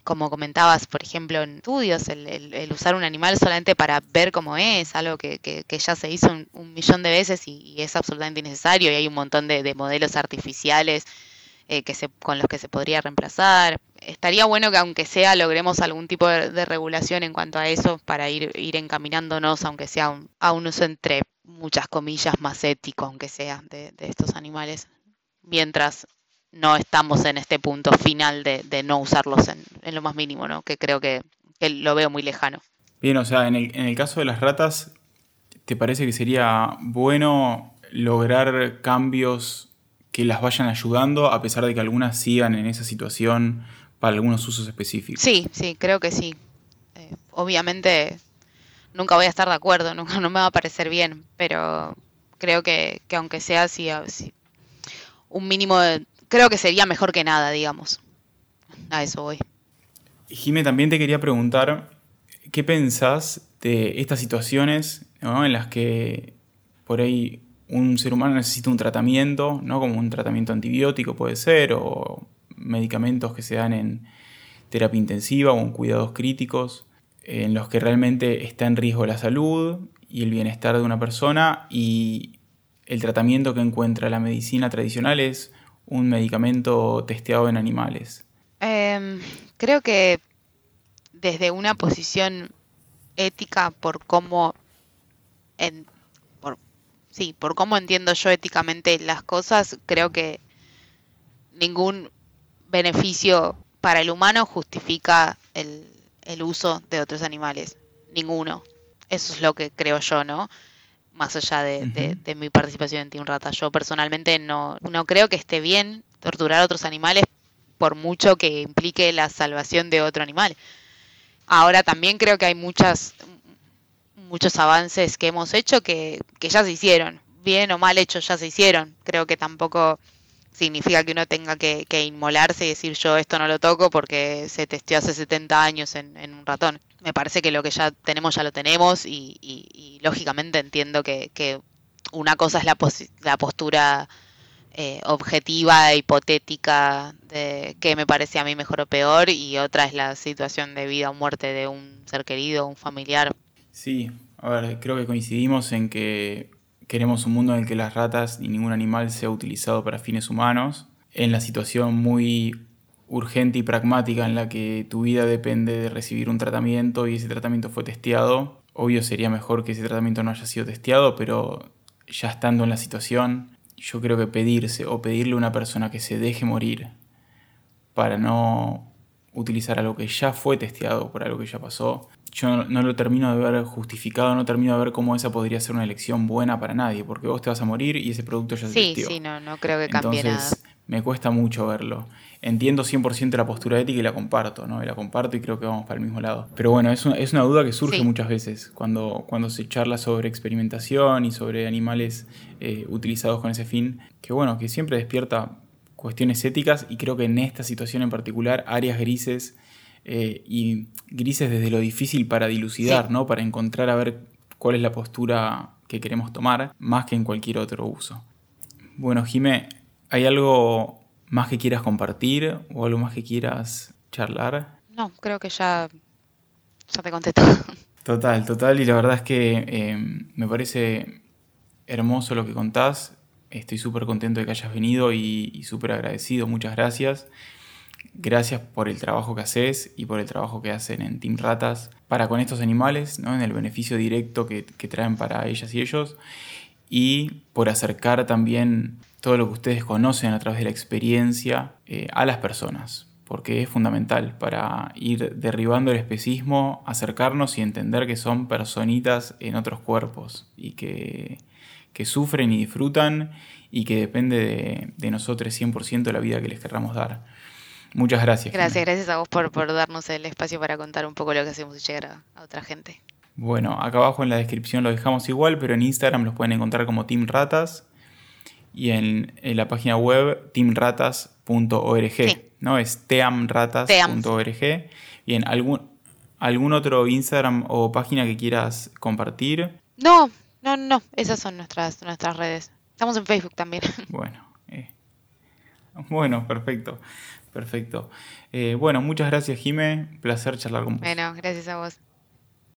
como comentabas, por ejemplo, en estudios, el, usar un animal solamente para ver cómo es, algo que, ya se hizo un, millón de veces y, es absolutamente innecesario y hay un montón de, modelos artificiales eh, que con los que se podría reemplazar. Estaría bueno que aunque sea logremos algún tipo de, regulación en cuanto a eso para ir, ir encaminándonos, aunque sea a un uso entre muchas comillas más ético, aunque sea, de, de estos animales, mientras no estamos en este punto final de, no usarlos en, lo más mínimo, ¿no? Que creo que, lo veo muy lejano. Bien, o sea, en el, caso de las ratas, ¿te parece que sería bueno lograr cambios que las vayan ayudando a pesar de que algunas sigan en esa situación para algunos usos específicos? Sí, sí, creo que sí. Eh, obviamente nunca voy a estar de acuerdo, nunca no me va a parecer bien, pero creo que, aunque sea así, un mínimo de, creo que sería mejor que nada, digamos. A eso voy. Jimé, también te quería preguntar, ¿qué pensás de estas situaciones en las que por ahí un ser humano necesita un tratamiento, ¿no? como un tratamiento antibiótico puede ser, o medicamentos que se dan en terapia intensiva o en cuidados críticos, en los que realmente está en riesgo la salud y el bienestar de una persona y el tratamiento que encuentra la medicina tradicional es un medicamento testeado en animales? Em, creo que desde una posición ética por cómo sí, por cómo entiendo yo éticamente las cosas, creo que ningún beneficio para el humano justifica el, el uso de otros animales. Ninguno. Eso es lo que creo yo, ¿no? Más allá de, mi participación en Team Rata. Yo personalmente no, no creo que esté bien torturar a otros animales por mucho que implique la salvación de otro animal. Ahora también creo que hay muchas, muchos avances que hemos hecho que, que ya se hicieron, bien o mal hechos ya se hicieron. Creo que tampoco significa que uno tenga que, inmolarse y decir yo esto no lo toco porque se testeó hace 70 años en, un ratón. Me parece que lo que ya tenemos ya lo tenemos y, lógicamente entiendo que, una cosa es la, la postura eh, objetiva, hipotética, de qué me parece a mí mejor o peor, y otra es la situación de vida o muerte de un ser querido, un familiar. Sí, a ver, creo que coincidimos en que queremos un mundo en el que las ratas ni ningún animal sea utilizado para fines humanos. En la situación muy urgente y pragmática en la que tu vida depende de recibir un tratamiento y ese tratamiento fue testeado, obvio sería mejor que ese tratamiento no haya sido testeado, pero ya estando en la situación, yo creo que pedirse o pedirle a una persona que se deje morir para no utilizar algo que ya fue testeado por algo que ya pasó, yo no, lo termino de ver justificado, no termino de ver cómo esa podría ser una elección buena para nadie, porque vos te vas a morir y ese producto ya se Sí, sí, no, no creo que cambie Entonces, me cuesta mucho verlo. Entiendo 100% la postura ética y la comparto, ¿no? Y la comparto y creo que vamos para el mismo lado. Pero bueno, es una, es una duda que surge muchas veces cuando, cuando se charla sobre experimentación y sobre animales eh, utilizados con ese fin, que bueno, que siempre despierta cuestiones éticas y creo que en esta situación en particular áreas grises eh, y grises desde lo difícil para dilucidar, ¿no? Para encontrar a ver cuál es la postura que queremos tomar, más que en cualquier otro uso. Bueno, Jimé, ¿hay algo más que quieras compartir o algo más que quieras charlar? No, creo que ya, ya te conté Total, total, y la verdad es que eh, me parece hermoso lo que contás. Estoy súper contento de que hayas venido y, y súper agradecido. Muchas gracias. Gracias por el trabajo que haces y por el trabajo que hacen en Team Ratas para con estos animales, ¿no? en el beneficio directo que, traen para ellas y ellos, y por acercar también todo lo que ustedes conocen a través de la experiencia eh, a las personas, porque es fundamental para ir derribando el especismo, acercarnos y entender que son personitas en otros cuerpos y que, sufren y disfrutan y que depende de, de nosotros 100% la vida que les querramos dar. Muchas gracias. Gracias, gracias a vos por, por, darnos el espacio para contar un poco lo que hacemos y llegar a, otra gente. Bueno, acá abajo en la descripción lo dejamos igual, pero en Instagram los pueden encontrar como Team Ratas y en, la página web teamratas.org, ¿no? Es teamratas.org. Bien, ¿algún, ¿algún otro Instagram o página que quieras compartir? No, no, no, esas son nuestras, nuestras redes. Estamos en Facebook también. Bueno, eh. bueno, perfecto. Perfecto. Eh, bueno, muchas gracias, Jime. Placer charlar con vos. Bueno, gracias a vos.